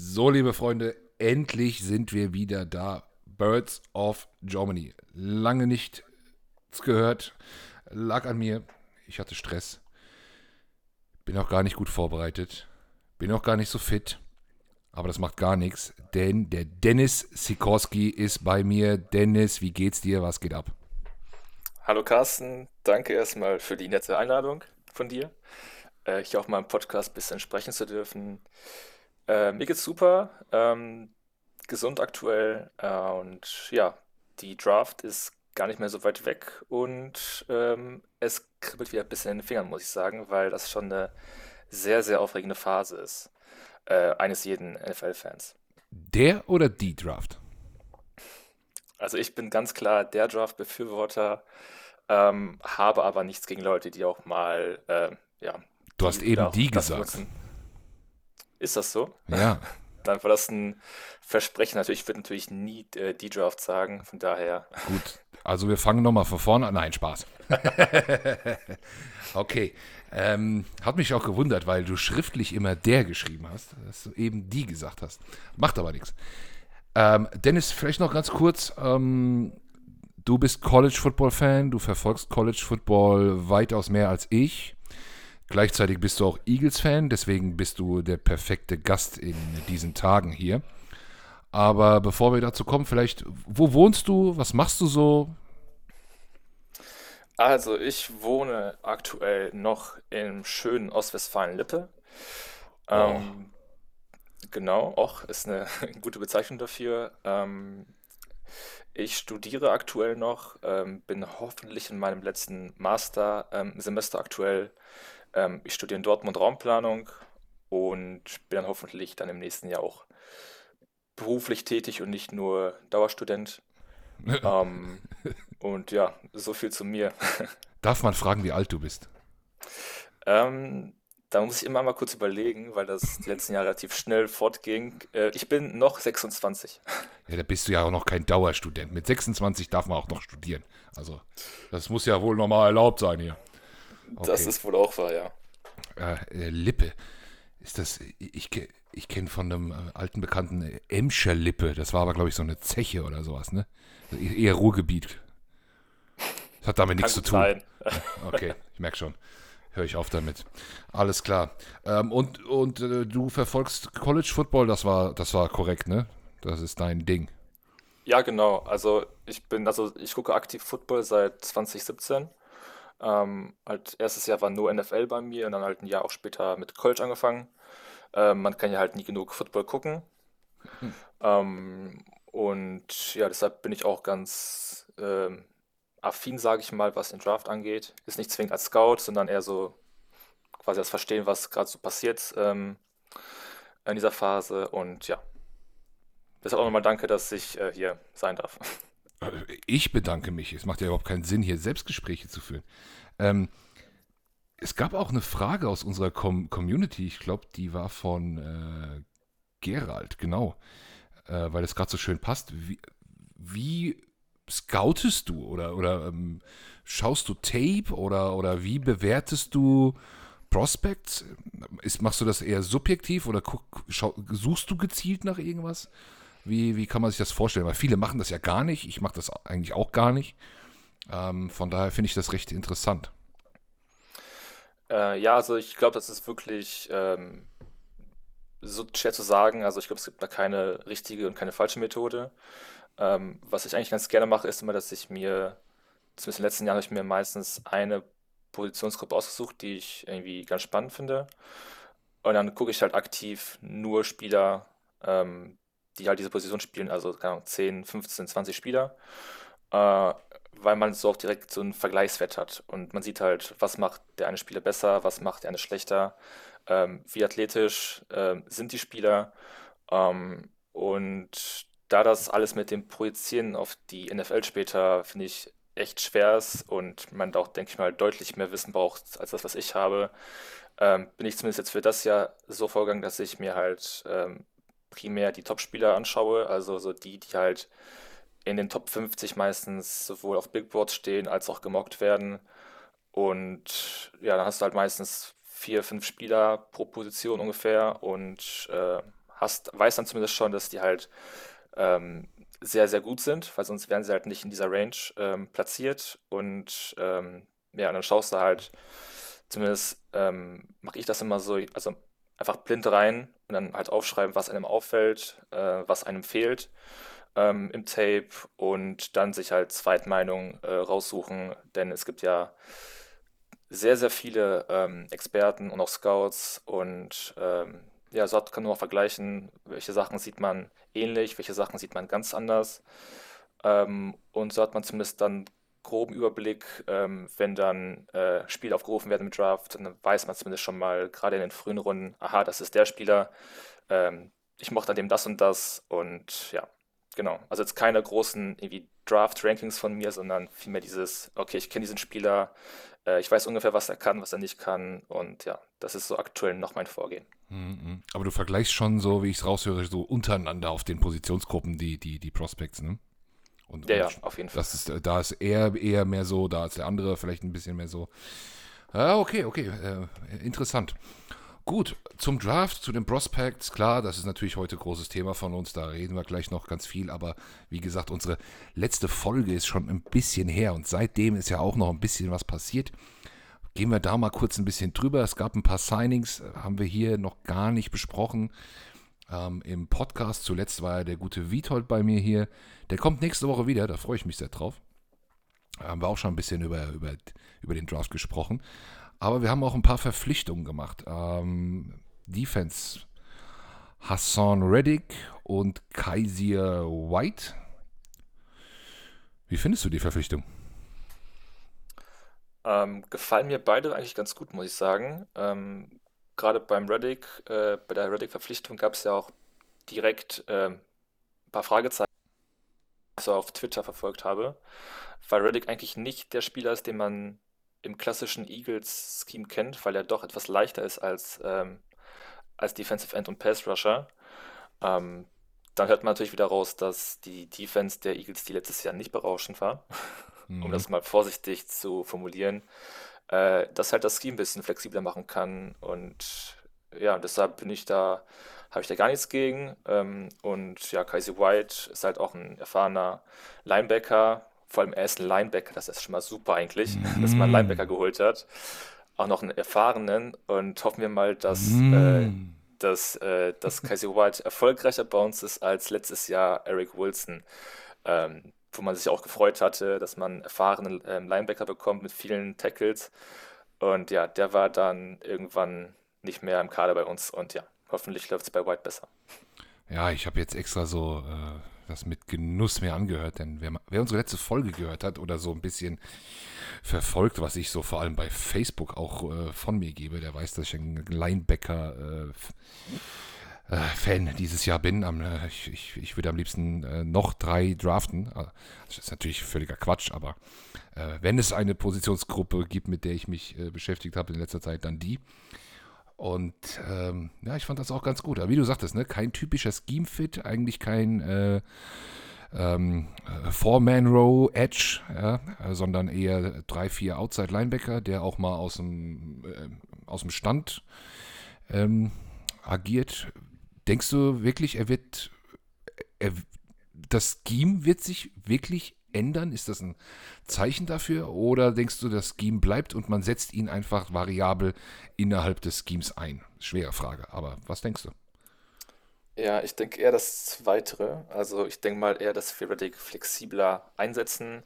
So, liebe Freunde, endlich sind wir wieder da. Birds of Germany. Lange nichts gehört. Lag an mir. Ich hatte Stress. Bin auch gar nicht gut vorbereitet. Bin auch gar nicht so fit. Aber das macht gar nichts, denn der Dennis Sikorski ist bei mir. Dennis, wie geht's dir? Was geht ab? Hallo Carsten, danke erstmal für die nette Einladung von dir, äh, hier auch mal im Podcast ein bisschen sprechen zu dürfen. Äh, mir geht's super, ähm, gesund aktuell äh, und ja, die Draft ist gar nicht mehr so weit weg und ähm, es kribbelt wieder ein bisschen in den Fingern, muss ich sagen, weil das schon eine sehr, sehr aufregende Phase ist, äh, eines jeden NFL-Fans. Der oder die Draft? Also ich bin ganz klar der Draft-Befürworter, ähm, habe aber nichts gegen Leute, die auch mal, äh, ja. Du hast eben die gesagt. Nutzen. Ist das so? Ja. Dann war das ein Versprechen. Natürlich, ich würde natürlich nie äh, die Draft sagen, von daher. Gut, also wir fangen nochmal von vorne an. Nein, Spaß. okay. Ähm, hat mich auch gewundert, weil du schriftlich immer der geschrieben hast, dass du eben die gesagt hast. Macht aber nichts. Ähm, Dennis, vielleicht noch ganz kurz. Ähm, du bist College Football Fan, du verfolgst College Football weitaus mehr als ich. Gleichzeitig bist du auch Eagles-Fan, deswegen bist du der perfekte Gast in diesen Tagen hier. Aber bevor wir dazu kommen, vielleicht, wo wohnst du? Was machst du so? Also, ich wohne aktuell noch im schönen Ostwestfalen-Lippe. Oh. Ähm, genau, auch ist eine gute Bezeichnung dafür. Ähm, ich studiere aktuell noch, ähm, bin hoffentlich in meinem letzten Master-Semester ähm, aktuell ähm, ich studiere in Dortmund Raumplanung und bin dann hoffentlich dann im nächsten Jahr auch beruflich tätig und nicht nur Dauerstudent. ähm, und ja, so viel zu mir. Darf man fragen, wie alt du bist? Ähm, da muss ich immer mal kurz überlegen, weil das die letzten Jahre relativ schnell fortging. Äh, ich bin noch 26. Ja, da bist du ja auch noch kein Dauerstudent. Mit 26 darf man auch noch studieren. Also, das muss ja wohl normal erlaubt sein hier. Okay. Das ist wohl auch wahr, ja. Äh, Lippe. Ist das, ich, ich kenne von einem äh, alten Bekannten äh, Emscher Lippe. Das war aber, glaube ich, so eine Zeche oder sowas, ne? E-, eher Ruhrgebiet. Das hat damit nichts zu tun. Sein. Okay, ich merke schon. Höre ich auf damit. Alles klar. Ähm, und und äh, du verfolgst College Football, das war, das war korrekt, ne? Das ist dein Ding. Ja, genau. Also ich bin, also ich gucke aktiv Football seit 2017. Ähm, halt erstes Jahr war nur NFL bei mir und dann halt ein Jahr auch später mit College angefangen. Ähm, man kann ja halt nie genug Football gucken. Hm. Ähm, und ja, deshalb bin ich auch ganz ähm, affin, sage ich mal, was den Draft angeht. Ist nicht zwingend als Scout, sondern eher so quasi das Verstehen, was gerade so passiert ähm, in dieser Phase. Und ja, deshalb auch nochmal danke, dass ich äh, hier sein darf. Ich bedanke mich. Es macht ja überhaupt keinen Sinn, hier Selbstgespräche zu führen. Ähm, es gab auch eine Frage aus unserer Com Community. Ich glaube, die war von äh, Gerald, genau. Äh, weil es gerade so schön passt. Wie, wie scoutest du oder, oder ähm, schaust du Tape oder, oder wie bewertest du Prospects? Ist, machst du das eher subjektiv oder guck, schau, suchst du gezielt nach irgendwas? Wie, wie kann man sich das vorstellen? Weil viele machen das ja gar nicht. Ich mache das eigentlich auch gar nicht. Ähm, von daher finde ich das recht interessant. Äh, ja, also ich glaube, das ist wirklich ähm, so schwer zu sagen. Also ich glaube, es gibt da keine richtige und keine falsche Methode. Ähm, was ich eigentlich ganz gerne mache, ist immer, dass ich mir, zumindest in den letzten Jahren habe ich mir meistens eine Positionsgruppe ausgesucht, die ich irgendwie ganz spannend finde. Und dann gucke ich halt aktiv nur Spieler, ähm, die halt diese Position spielen, also keine Ahnung, 10, 15, 20 Spieler, äh, weil man so auch direkt so einen Vergleichswert hat. Und man sieht halt, was macht der eine Spieler besser, was macht der eine schlechter, ähm, wie athletisch äh, sind die Spieler? Ähm, und da das alles mit dem Projizieren auf die NFL später, finde ich, echt schwer ist und man da auch, denke ich mal, deutlich mehr Wissen braucht als das, was ich habe, ähm, bin ich zumindest jetzt für das Jahr so vorgegangen, dass ich mir halt ähm, primär die Top-Spieler anschaue, also so die, die halt in den Top 50 meistens sowohl auf Big Boards stehen als auch gemockt werden. Und ja, dann hast du halt meistens vier, fünf Spieler pro Position ungefähr und äh, hast, weißt dann zumindest schon, dass die halt ähm, sehr, sehr gut sind, weil sonst wären sie halt nicht in dieser Range ähm, platziert. Und ähm, ja, und dann schaust du halt, zumindest ähm, mache ich das immer so, also einfach blind rein und dann halt aufschreiben, was einem auffällt, äh, was einem fehlt ähm, im Tape und dann sich halt Zweitmeinung äh, raussuchen, denn es gibt ja sehr, sehr viele ähm, Experten und auch Scouts und ähm, ja, so kann man auch vergleichen, welche Sachen sieht man ähnlich, welche Sachen sieht man ganz anders. Ähm, und so hat man zumindest dann groben Überblick, ähm, wenn dann äh, Spiele aufgerufen werden im Draft, dann weiß man zumindest schon mal, gerade in den frühen Runden, aha, das ist der Spieler, ähm, ich mochte an dem das und das und ja, genau. Also jetzt keine großen irgendwie Draft-Rankings von mir, sondern vielmehr dieses, okay, ich kenne diesen Spieler, äh, ich weiß ungefähr, was er kann, was er nicht kann und ja, das ist so aktuell noch mein Vorgehen. Mhm. Aber du vergleichst schon so, wie ich es raushöre, so untereinander auf den Positionsgruppen die, die, die Prospects, ne? Und, ja, ja, auf jeden Fall. Das ist, da ist er eher mehr so, da ist der andere vielleicht ein bisschen mehr so. Ah, okay, okay, äh, interessant. Gut, zum Draft, zu den Prospects, klar, das ist natürlich heute großes Thema von uns, da reden wir gleich noch ganz viel, aber wie gesagt, unsere letzte Folge ist schon ein bisschen her und seitdem ist ja auch noch ein bisschen was passiert. Gehen wir da mal kurz ein bisschen drüber. Es gab ein paar Signings, äh, haben wir hier noch gar nicht besprochen ähm, im Podcast. Zuletzt war ja der gute Witold bei mir hier. Der kommt nächste Woche wieder, da freue ich mich sehr drauf. Haben wir auch schon ein bisschen über, über, über den Draft gesprochen. Aber wir haben auch ein paar Verpflichtungen gemacht. Ähm, Defense Hassan Reddick und Kaiser White. Wie findest du die Verpflichtung? Ähm, gefallen mir beide eigentlich ganz gut, muss ich sagen. Ähm, gerade beim Reddick, äh, bei der Reddick-Verpflichtung gab es ja auch direkt äh, ein paar Fragezeichen, die ich so auf Twitter verfolgt habe, weil Reddick eigentlich nicht der Spieler ist, den man im klassischen Eagles-Scheme kennt, weil er doch etwas leichter ist als, ähm, als Defensive End und Pass Rusher. Ähm, dann hört man natürlich wieder raus, dass die Defense der Eagles, die letztes Jahr nicht berauschend war, mhm. um das mal vorsichtig zu formulieren, äh, dass halt das Scheme ein bisschen flexibler machen kann. Und ja, deshalb bin ich da, habe ich da gar nichts gegen. Ähm, und ja, Kaiser White ist halt auch ein erfahrener Linebacker. Vor allem er ist ein Linebacker, das ist schon mal super eigentlich, mhm. dass man einen Linebacker geholt hat. Auch noch einen erfahrenen und hoffen wir mal, dass, mhm. äh, dass, äh, dass Kaiser White erfolgreicher bei uns ist als letztes Jahr Eric Wilson. Ähm, wo man sich auch gefreut hatte, dass man erfahrenen ähm, Linebacker bekommt mit vielen Tackles. Und ja, der war dann irgendwann nicht mehr im Kader bei uns. Und ja, hoffentlich läuft es bei White besser. Ja, ich habe jetzt extra so äh, das mit Genuss mir angehört, denn wer, wer, unsere letzte Folge gehört hat oder so ein bisschen verfolgt, was ich so vor allem bei Facebook auch äh, von mir gebe, der weiß, dass ich ein Linebacker äh, äh, Fan dieses Jahr bin. Am, äh, ich, ich, ich, würde am liebsten äh, noch drei draften. Äh, das ist natürlich völliger Quatsch, aber äh, wenn es eine Positionsgruppe gibt, mit der ich mich äh, beschäftigt habe in letzter Zeit, dann die. Und ähm, ja, ich fand das auch ganz gut. Aber wie du sagtest, ne, kein typischer Scheme-Fit, eigentlich kein ähm, Four-Man-Row Edge, ja, sondern eher drei, vier Outside-Linebacker, der auch mal aus dem, aus dem Stand ähm, agiert. Denkst du wirklich, er wird, er, das Scheme wird sich wirklich ändern? Ist das ein Zeichen dafür? Oder denkst du, das Scheme bleibt und man setzt ihn einfach variabel innerhalb des Schemes ein? Schwere Frage, aber was denkst du? Ja, ich denke eher das Zweite. Also ich denke mal eher, dass wir flexibler einsetzen.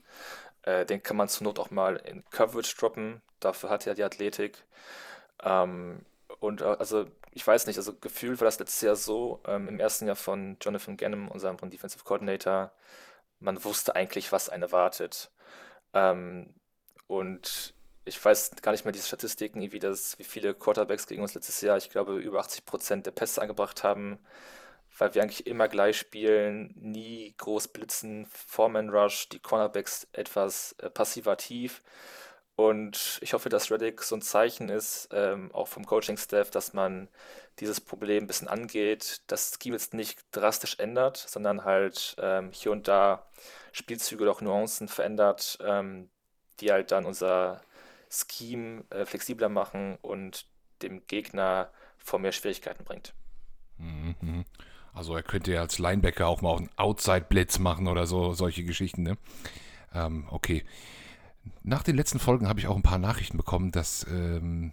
Äh, den kann man zur Not auch mal in Coverage droppen. Dafür hat er die Athletik. Ähm, und äh, also ich weiß nicht, also gefühlt war das letztes Jahr so, ähm, im ersten Jahr von Jonathan Gannon, unserem Defensive Coordinator, man wusste eigentlich, was einen erwartet. Ähm, und ich weiß gar nicht mehr diese Statistiken, wie, das, wie viele Quarterbacks gegen uns letztes Jahr, ich glaube, über 80 Prozent der Pässe angebracht haben, weil wir eigentlich immer gleich spielen, nie groß blitzen, Foreman Rush, die Cornerbacks etwas äh, passiver tief. Und ich hoffe, dass Reddick so ein Zeichen ist, ähm, auch vom Coaching-Staff, dass man dieses Problem ein bisschen angeht, das Scheme jetzt nicht drastisch ändert, sondern halt ähm, hier und da Spielzüge oder auch Nuancen verändert, ähm, die halt dann unser Scheme äh, flexibler machen und dem Gegner vor mehr Schwierigkeiten bringt. Mhm. Also er könnte ja als Linebacker auch mal einen Outside-Blitz machen oder so, solche Geschichten, ne? Ähm, okay. Nach den letzten Folgen habe ich auch ein paar Nachrichten bekommen, dass ähm,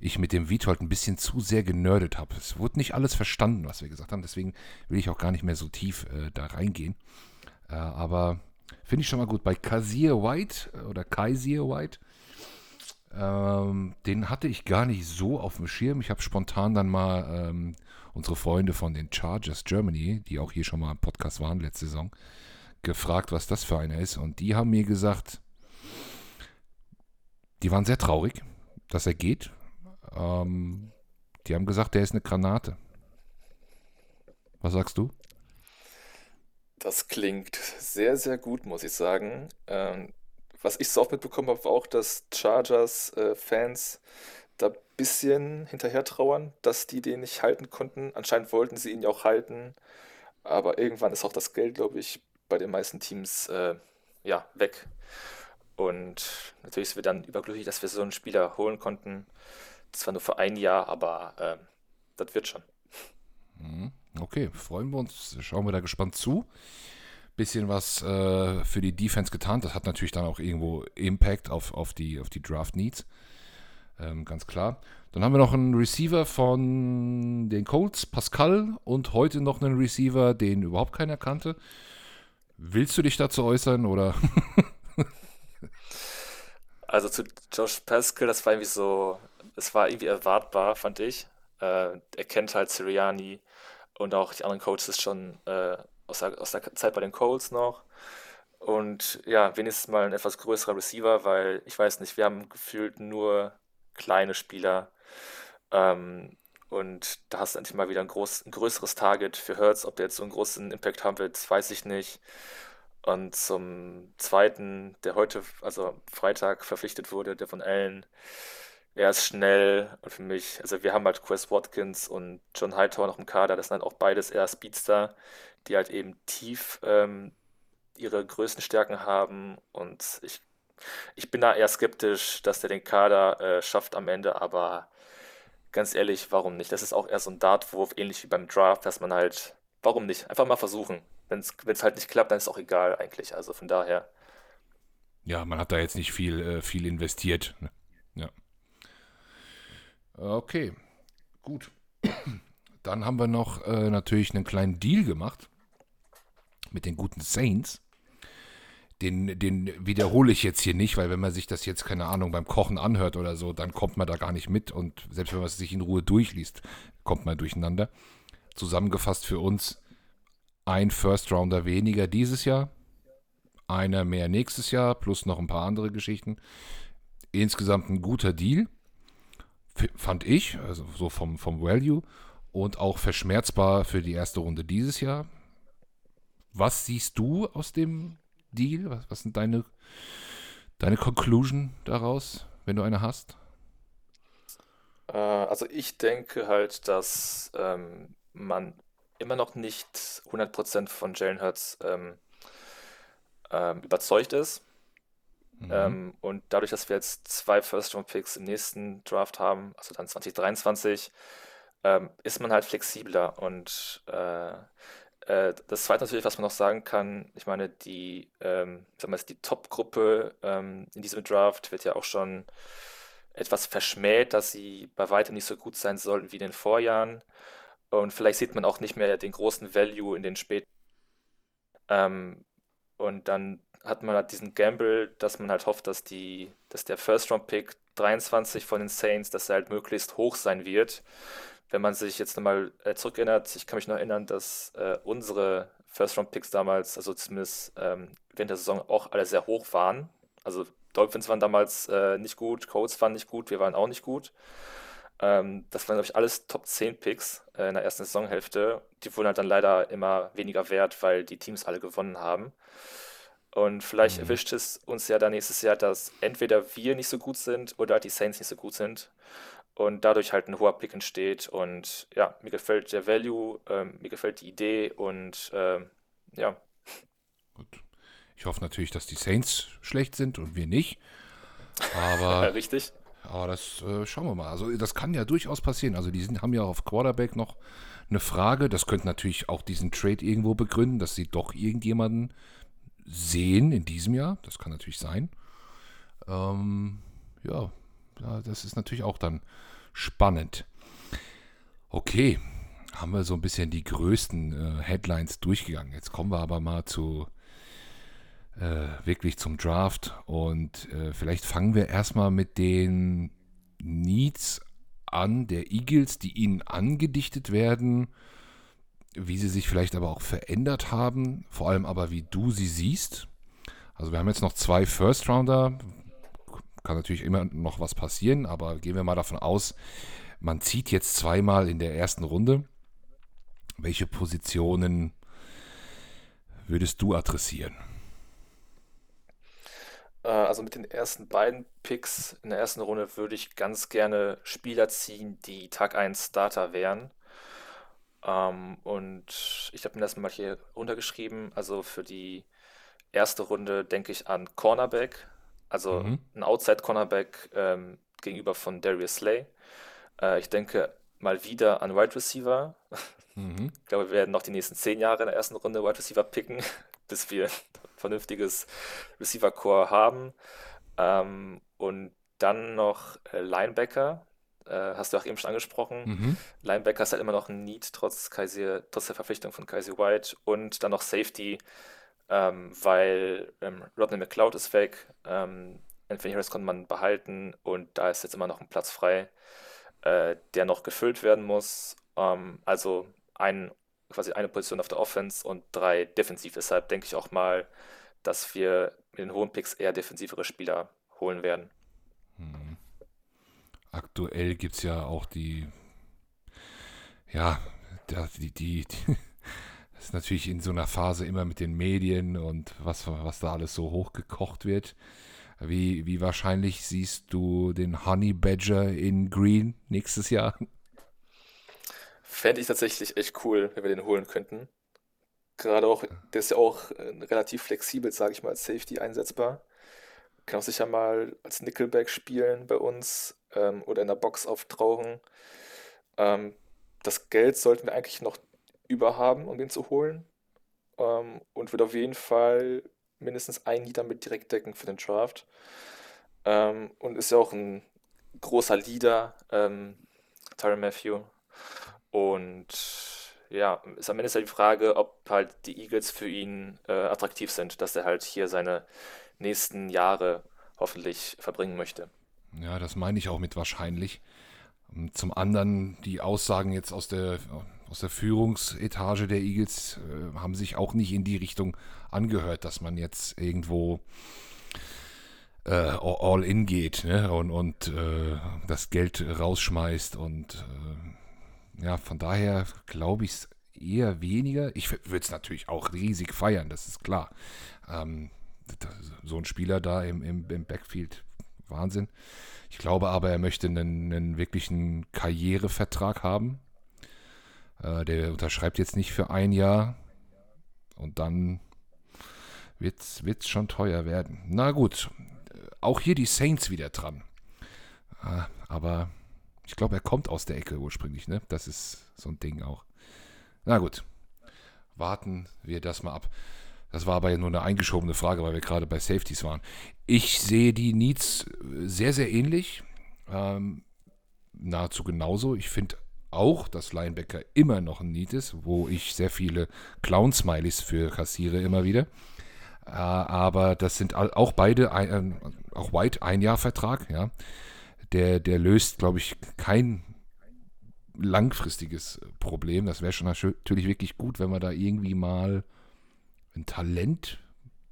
ich mit dem Vitold ein bisschen zu sehr genördet habe. Es wurde nicht alles verstanden, was wir gesagt haben, deswegen will ich auch gar nicht mehr so tief äh, da reingehen. Äh, aber finde ich schon mal gut. Bei Kazir White äh, oder Kaiser White, ähm, den hatte ich gar nicht so auf dem Schirm. Ich habe spontan dann mal ähm, unsere Freunde von den Chargers Germany, die auch hier schon mal im Podcast waren letzte Saison, gefragt, was das für einer ist. Und die haben mir gesagt, die waren sehr traurig, dass er geht. Ähm, die haben gesagt, der ist eine Granate. Was sagst du? Das klingt sehr, sehr gut, muss ich sagen. Ähm, was ich so oft mitbekommen habe, war auch, dass Chargers-Fans äh, da ein bisschen hinterher trauern, dass die den nicht halten konnten. Anscheinend wollten sie ihn ja auch halten, aber irgendwann ist auch das Geld, glaube ich, bei den meisten Teams äh, ja, weg. Und natürlich sind wir dann überglücklich, dass wir so einen Spieler holen konnten. Zwar nur für ein Jahr, aber äh, das wird schon. Mhm. Okay, freuen wir uns. Schauen wir da gespannt zu. Bisschen was äh, für die Defense getan. Das hat natürlich dann auch irgendwo Impact auf, auf, die, auf die Draft Needs. Ähm, ganz klar. Dann haben wir noch einen Receiver von den Colts, Pascal, und heute noch einen Receiver, den überhaupt keiner kannte. Willst du dich dazu äußern oder? also zu Josh Pascal, das war irgendwie so, es war irgendwie erwartbar, fand ich. Äh, er kennt halt Siriani und auch die anderen Coaches schon äh, aus, der, aus der Zeit bei den Colts noch. Und ja, wenigstens mal ein etwas größerer Receiver, weil ich weiß nicht, wir haben gefühlt nur kleine Spieler. Ähm, und da hast du endlich mal wieder ein, groß, ein größeres Target für Hertz. Ob der jetzt so einen großen Impact haben wird, weiß ich nicht. Und zum zweiten, der heute, also Freitag verpflichtet wurde, der von Allen, er ist schnell und für mich, also wir haben halt Chris Watkins und John Hightower noch im Kader, das sind halt auch beides eher Speedster, die halt eben tief ähm, ihre größten Stärken haben und ich ich bin da eher skeptisch, dass der den Kader äh, schafft am Ende, aber ganz ehrlich, warum nicht? Das ist auch eher so ein Dartwurf, ähnlich wie beim Draft, dass man halt, warum nicht? Einfach mal versuchen. Wenn es halt nicht klappt, dann ist es auch egal eigentlich. Also von daher. Ja, man hat da jetzt nicht viel, äh, viel investiert. Ne? Ja. Okay, gut. Dann haben wir noch äh, natürlich einen kleinen Deal gemacht mit den guten Saints den, den wiederhole ich jetzt hier nicht, weil wenn man sich das jetzt, keine Ahnung, beim Kochen anhört oder so, dann kommt man da gar nicht mit und selbst wenn man es sich in Ruhe durchliest, kommt man durcheinander. Zusammengefasst für uns ein First Rounder weniger dieses Jahr, einer mehr nächstes Jahr, plus noch ein paar andere Geschichten. Insgesamt ein guter Deal, fand ich, also so vom, vom Value und auch verschmerzbar für die erste Runde dieses Jahr. Was siehst du aus dem Deal? Was, was sind deine, deine Conclusion daraus, wenn du eine hast? Äh, also ich denke halt, dass ähm, man immer noch nicht 100% von Jalen Hurts ähm, ähm, überzeugt ist. Mhm. Ähm, und dadurch, dass wir jetzt zwei First-Round-Picks im nächsten Draft haben, also dann 2023, ähm, ist man halt flexibler und äh, äh, das zweite natürlich, was man noch sagen kann, ich meine, die, ähm, sagen wir jetzt, die Top-Gruppe ähm, in diesem Draft wird ja auch schon etwas verschmäht, dass sie bei weitem nicht so gut sein sollten wie in den Vorjahren. Und vielleicht sieht man auch nicht mehr den großen Value in den späten. Ähm, und dann hat man halt diesen Gamble, dass man halt hofft, dass die, dass der First-Round-Pick 23 von den Saints, dass er halt möglichst hoch sein wird wenn man sich jetzt nochmal äh, zurückerinnert, ich kann mich noch erinnern, dass äh, unsere First-Round-Picks damals, also zumindest ähm, während der Saison, auch alle sehr hoch waren. Also Dolphins waren damals äh, nicht gut, Colts waren nicht gut, wir waren auch nicht gut. Ähm, das waren, glaube ich, alles Top 10 Picks äh, in der ersten Saisonhälfte. Die wurden halt dann leider immer weniger wert, weil die Teams alle gewonnen haben. Und vielleicht mhm. erwischt es uns ja dann nächstes Jahr, dass entweder wir nicht so gut sind oder die Saints nicht so gut sind und dadurch halt ein hoher Pick entsteht. Und ja, mir gefällt der Value, ähm, mir gefällt die Idee und ähm, ja. Gut. Ich hoffe natürlich, dass die Saints schlecht sind und wir nicht. Aber. Richtig. Aber das äh, schauen wir mal. Also das kann ja durchaus passieren. Also die sind, haben ja auf Quarterback noch, eine Frage. Das könnte natürlich auch diesen Trade irgendwo begründen, dass sie doch irgendjemanden sehen in diesem Jahr. Das kann natürlich sein. Ähm, ja, ja, das ist natürlich auch dann spannend. Okay, haben wir so ein bisschen die größten äh, Headlines durchgegangen. Jetzt kommen wir aber mal zu äh, wirklich zum Draft und äh, vielleicht fangen wir erstmal mit den Needs an der Eagles, die ihnen angedichtet werden, wie sie sich vielleicht aber auch verändert haben, vor allem aber wie du sie siehst. Also wir haben jetzt noch zwei First Rounder, kann natürlich immer noch was passieren, aber gehen wir mal davon aus, man zieht jetzt zweimal in der ersten Runde. Welche Positionen würdest du adressieren? Äh, also mit den ersten beiden Picks in der ersten Runde würde ich ganz gerne Spieler ziehen, die Tag 1 Starter wären. Ähm, und ich habe mir das mal hier runtergeschrieben. Also für die erste Runde denke ich an Cornerback, also Mhm. ein Outside-Cornerback ähm, gegenüber von Darius Slay. Äh, ich denke mal wieder an Wide Receiver. Mhm. Ich glaube, wir werden noch die nächsten zehn Jahre in der ersten Runde Wide Receiver picken, bis wir ein vernünftiges Receiver-Core haben. Ähm, und dann noch äh, Linebacker. Äh, hast du auch eben schon angesprochen. Mhm. Linebacker ist halt immer noch ein Need, trotz, Kaiser, trotz der Verpflichtung von Kaiser White. Und dann noch Safety, ähm, weil ähm, Rodney McLeod ist weg. Ähm, Anthony Harris konnte man behalten und da ist jetzt immer noch ein Platz frei, äh, der noch gefüllt werden muss. Ähm, also ein, quasi eine Position auf der Offense und drei defensiv. Deshalb denke ich auch mal, dass wir mit den hohen Picks eher defensivere Spieler holen werden. Mhm. Aktuell gibt es ja auch die, ja, die, die, die, das ist natürlich in so einer Phase immer mit den Medien und was, was da alles so hochgekocht wird. Wie, wie wahrscheinlich siehst du den Honey Badger in Green nächstes Jahr? Fände ich tatsächlich echt cool, wenn wir den holen könnten. Gerade auch, der ist ja auch äh, relativ flexibel, sage ich mal, als Safety einsetzbar. Kann auch sicher mal als Nickelback spielen bei uns ähm, oder in der Box auftauchen. Ähm, das Geld sollten wir eigentlich noch über haben, um den zu holen. Ähm, und wird auf jeden Fall mindestens ein Lied damit direkt decken für den Draft. Ähm, und ist ja auch ein großer Leader, ähm, Tyrann Matthew. Und ja, ist am Ende halt die Frage, ob halt die Eagles für ihn äh, attraktiv sind, dass er halt hier seine nächsten Jahre hoffentlich verbringen möchte. Ja, das meine ich auch mit wahrscheinlich. Zum anderen, die Aussagen jetzt aus der, aus der Führungsetage der Eagles äh, haben sich auch nicht in die Richtung angehört, dass man jetzt irgendwo äh, all in geht ne? und, und äh, das Geld rausschmeißt. Und äh, ja, von daher glaube ich es eher weniger. Ich würde es natürlich auch riesig feiern, das ist klar. Ähm, so ein Spieler da im, im, im Backfield, Wahnsinn. Ich glaube aber, er möchte einen, einen wirklichen Karrierevertrag haben. Äh, der unterschreibt jetzt nicht für ein Jahr und dann wird es schon teuer werden. Na gut, auch hier die Saints wieder dran. Äh, aber ich glaube, er kommt aus der Ecke ursprünglich, ne? Das ist so ein Ding auch. Na gut, warten wir das mal ab. Das war aber ja nur eine eingeschobene Frage, weil wir gerade bei Safeties waren. Ich sehe die Needs sehr, sehr ähnlich. Ähm, nahezu genauso. Ich finde auch, dass Linebacker immer noch ein Need ist, wo ich sehr viele Clown-Smileys für kassiere immer wieder. Äh, aber das sind auch beide, ein, äh, auch White, ein Jahr Vertrag, ja. Der, der löst, glaube ich, kein langfristiges Problem. Das wäre schon natürlich wirklich gut, wenn man da irgendwie mal ein Talent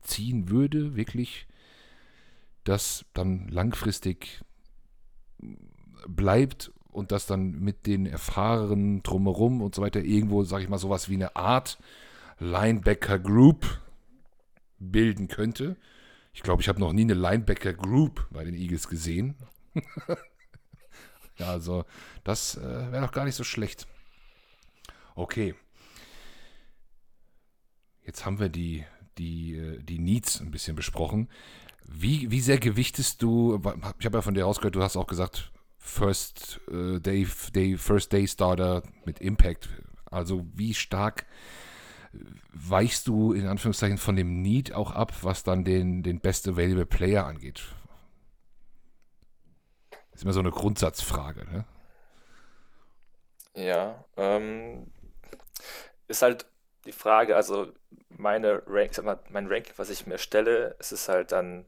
ziehen würde, wirklich, das dann langfristig bleibt und das dann mit den Erfahrenen drumherum und so weiter irgendwo, sage ich mal, sowas wie eine Art Linebacker Group bilden könnte. Ich glaube, ich habe noch nie eine Linebacker Group bei den Eagles gesehen. ja, also das äh, wäre doch gar nicht so schlecht. Okay. Jetzt haben wir die, die, äh, die Needs ein bisschen besprochen. Wie, wie sehr gewichtest du, ich habe ja von dir rausgehört, du hast auch gesagt, First äh, Day, Day, First Day Starter mit Impact Also wie stark weichst du in Anführungszeichen von dem Need auch ab, was dann den, den Best Available Player angeht? Ist immer so eine Grundsatzfrage, ne? Ja, ähm, ist halt die Frage, also meine Rank, sag mal, mein Ranking, was ich mir stelle, es ist halt dann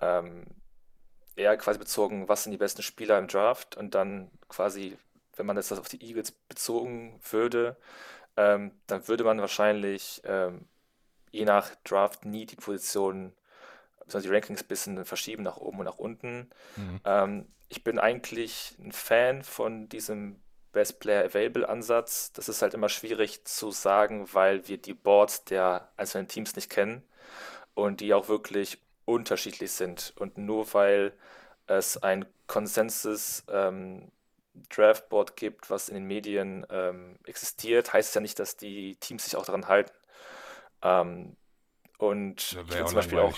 ähm, eher quasi bezogen, was sind die besten Spieler im Draft und dann quasi, wenn man das auf die Eagles bezogen würde, ähm, dann würde man wahrscheinlich ähm, je nach Draft nie die Position, also die Rankings ein bisschen verschieben nach oben und nach unten. Mhm. Ähm, ich bin eigentlich ein Fan von diesem Best Player Available Ansatz. Das ist halt immer schwierig zu sagen, weil wir die Boards der einzelnen Teams nicht kennen und die auch wirklich unterschiedlich sind. Und nur weil es ein Konsensus ähm, Draftboard gibt, was in den Medien ähm, existiert, heißt es ja nicht, dass die Teams sich auch daran halten. Ähm, und ich bin zum Beispiel auch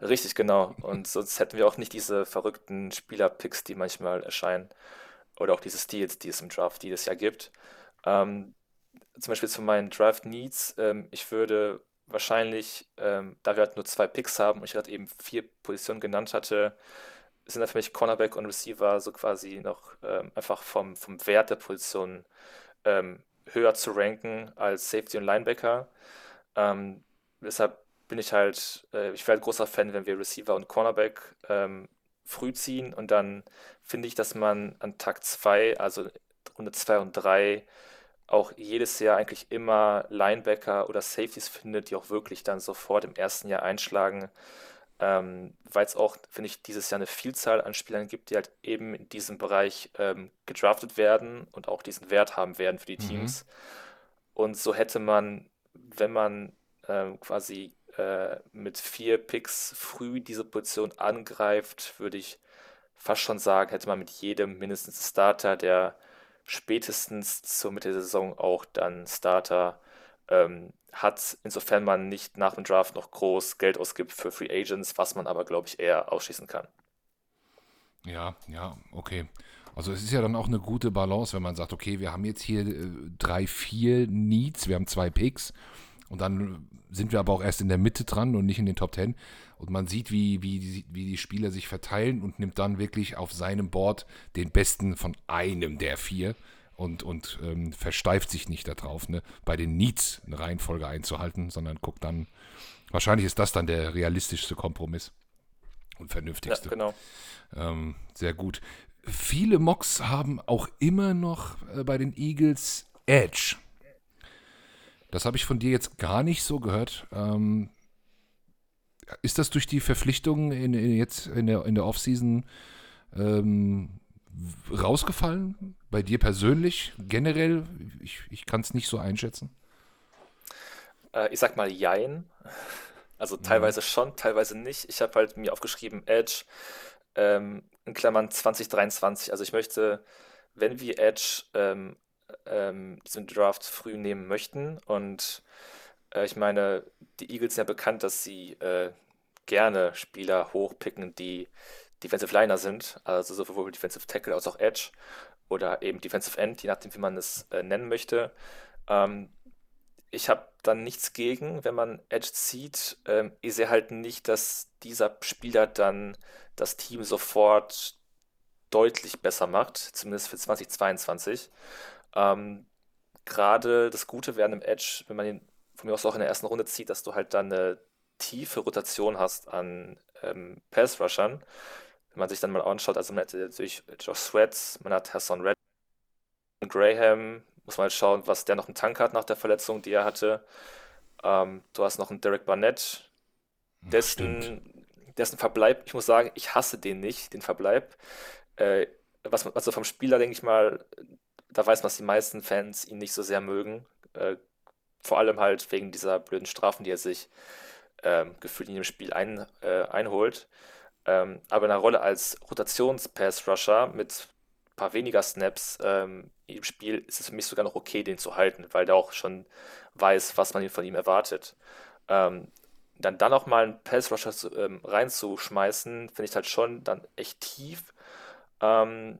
richtig genau. Und sonst hätten wir auch nicht diese verrückten Spielerpicks, die manchmal erscheinen. Oder auch diese Steals, die es im Draft dieses Jahr gibt. Ähm, zum Beispiel zu meinen Draft Needs. Ähm, ich würde wahrscheinlich, ähm, da wir halt nur zwei Picks haben und ich gerade eben vier Positionen genannt hatte, sind da für mich Cornerback und Receiver so quasi noch ähm, einfach vom, vom Wert der Position ähm, höher zu ranken als Safety und Linebacker. Ähm, deshalb bin ich halt, äh, ich wäre halt großer Fan, wenn wir Receiver und Cornerback ähm, früh ziehen und dann finde ich, dass man an Tag 2, also Runde 2 und 3, auch jedes Jahr eigentlich immer Linebacker oder Safeties findet, die auch wirklich dann sofort im ersten Jahr einschlagen ähm, weil es auch, finde ich, dieses Jahr eine Vielzahl an Spielern gibt, die halt eben in diesem Bereich ähm, gedraftet werden und auch diesen Wert haben werden für die mhm. Teams. Mhm. Und so hätte man, wenn man ähm, quasi äh, mit vier Picks früh diese Position angreift, würde ich fast schon sagen, hätte man mit jedem mindestens Starter, der spätestens zur Mitte der Saison auch dann Starter ähm, hat, insofern man nicht nach dem Draft noch groß Geld ausgibt für Free Agents, was man aber, glaube ich, eher ausschließen kann. Ja, ja, okay. Also es ist ja dann auch eine gute Balance, wenn man sagt, okay, wir haben jetzt hier äh, drei, vier Needs, wir haben zwei Picks und dann sind wir aber auch erst in der Mitte dran und nicht in den Top Ten. Und man sieht, wie, wie, wie die Spieler sich verteilen und nimmt dann wirklich auf seinem Board den besten von einem der vier und, und ähm, versteift sich nicht darauf, ne, bei den Needs eine Reihenfolge einzuhalten, sondern guckt dann, wahrscheinlich ist das dann der realistischste Kompromiss und vernünftigste. Ja, genau. Ähm, sehr gut. Viele Mocks haben auch immer noch äh, bei den Eagles Edge. Das habe ich von dir jetzt gar nicht so gehört. Ähm, ist das durch die Verpflichtungen in, in, jetzt in der, in der Offseason ähm, rausgefallen? Bei dir persönlich, generell? Ich, ich kann es nicht so einschätzen. Äh, ich sag mal Jein. Also teilweise ja. schon, teilweise nicht. Ich habe halt mir aufgeschrieben Edge ähm, in Klammern 2023. Also ich möchte, wenn wir Edge ähm, ähm, diesen Draft früh nehmen möchten und äh, ich meine, die Eagles sind ja bekannt, dass sie äh, gerne Spieler hochpicken, die Defensive Liner sind, also sowohl Defensive Tackle als auch Edge oder eben Defensive End, je nachdem, wie man es äh, nennen möchte. Ähm, ich habe dann nichts gegen, wenn man Edge zieht. Ähm, ich sehe halt nicht, dass dieser Spieler dann das Team sofort deutlich besser macht, zumindest für 2022. Ähm, Gerade das Gute wäre im Edge, wenn man ihn von mir aus auch in der ersten Runde zieht, dass du halt dann eine tiefe Rotation hast an ähm, Pass-Rushern, wenn man sich dann mal anschaut, also man hat natürlich Josh Sweat, man hat Hassan Red, Graham, muss man halt schauen, was der noch im Tank hat nach der Verletzung, die er hatte. Ähm, du hast noch einen Derek Barnett, dessen, dessen Verbleib, ich muss sagen, ich hasse den nicht, den Verbleib. Äh, was, also vom Spieler, denke ich mal, da weiß man, dass die meisten Fans ihn nicht so sehr mögen. Äh, vor allem halt wegen dieser blöden Strafen, die er sich ähm, gefühlt in dem Spiel ein, äh, einholt. Ähm, aber in einer Rolle als Rotations-Pass-Rusher mit ein paar weniger Snaps ähm, im Spiel ist es für mich sogar noch okay, den zu halten, weil der auch schon weiß, was man von ihm erwartet. Ähm, dann dann auch mal einen Pass-Rusher ähm, reinzuschmeißen, finde ich halt schon dann echt tief. Ähm,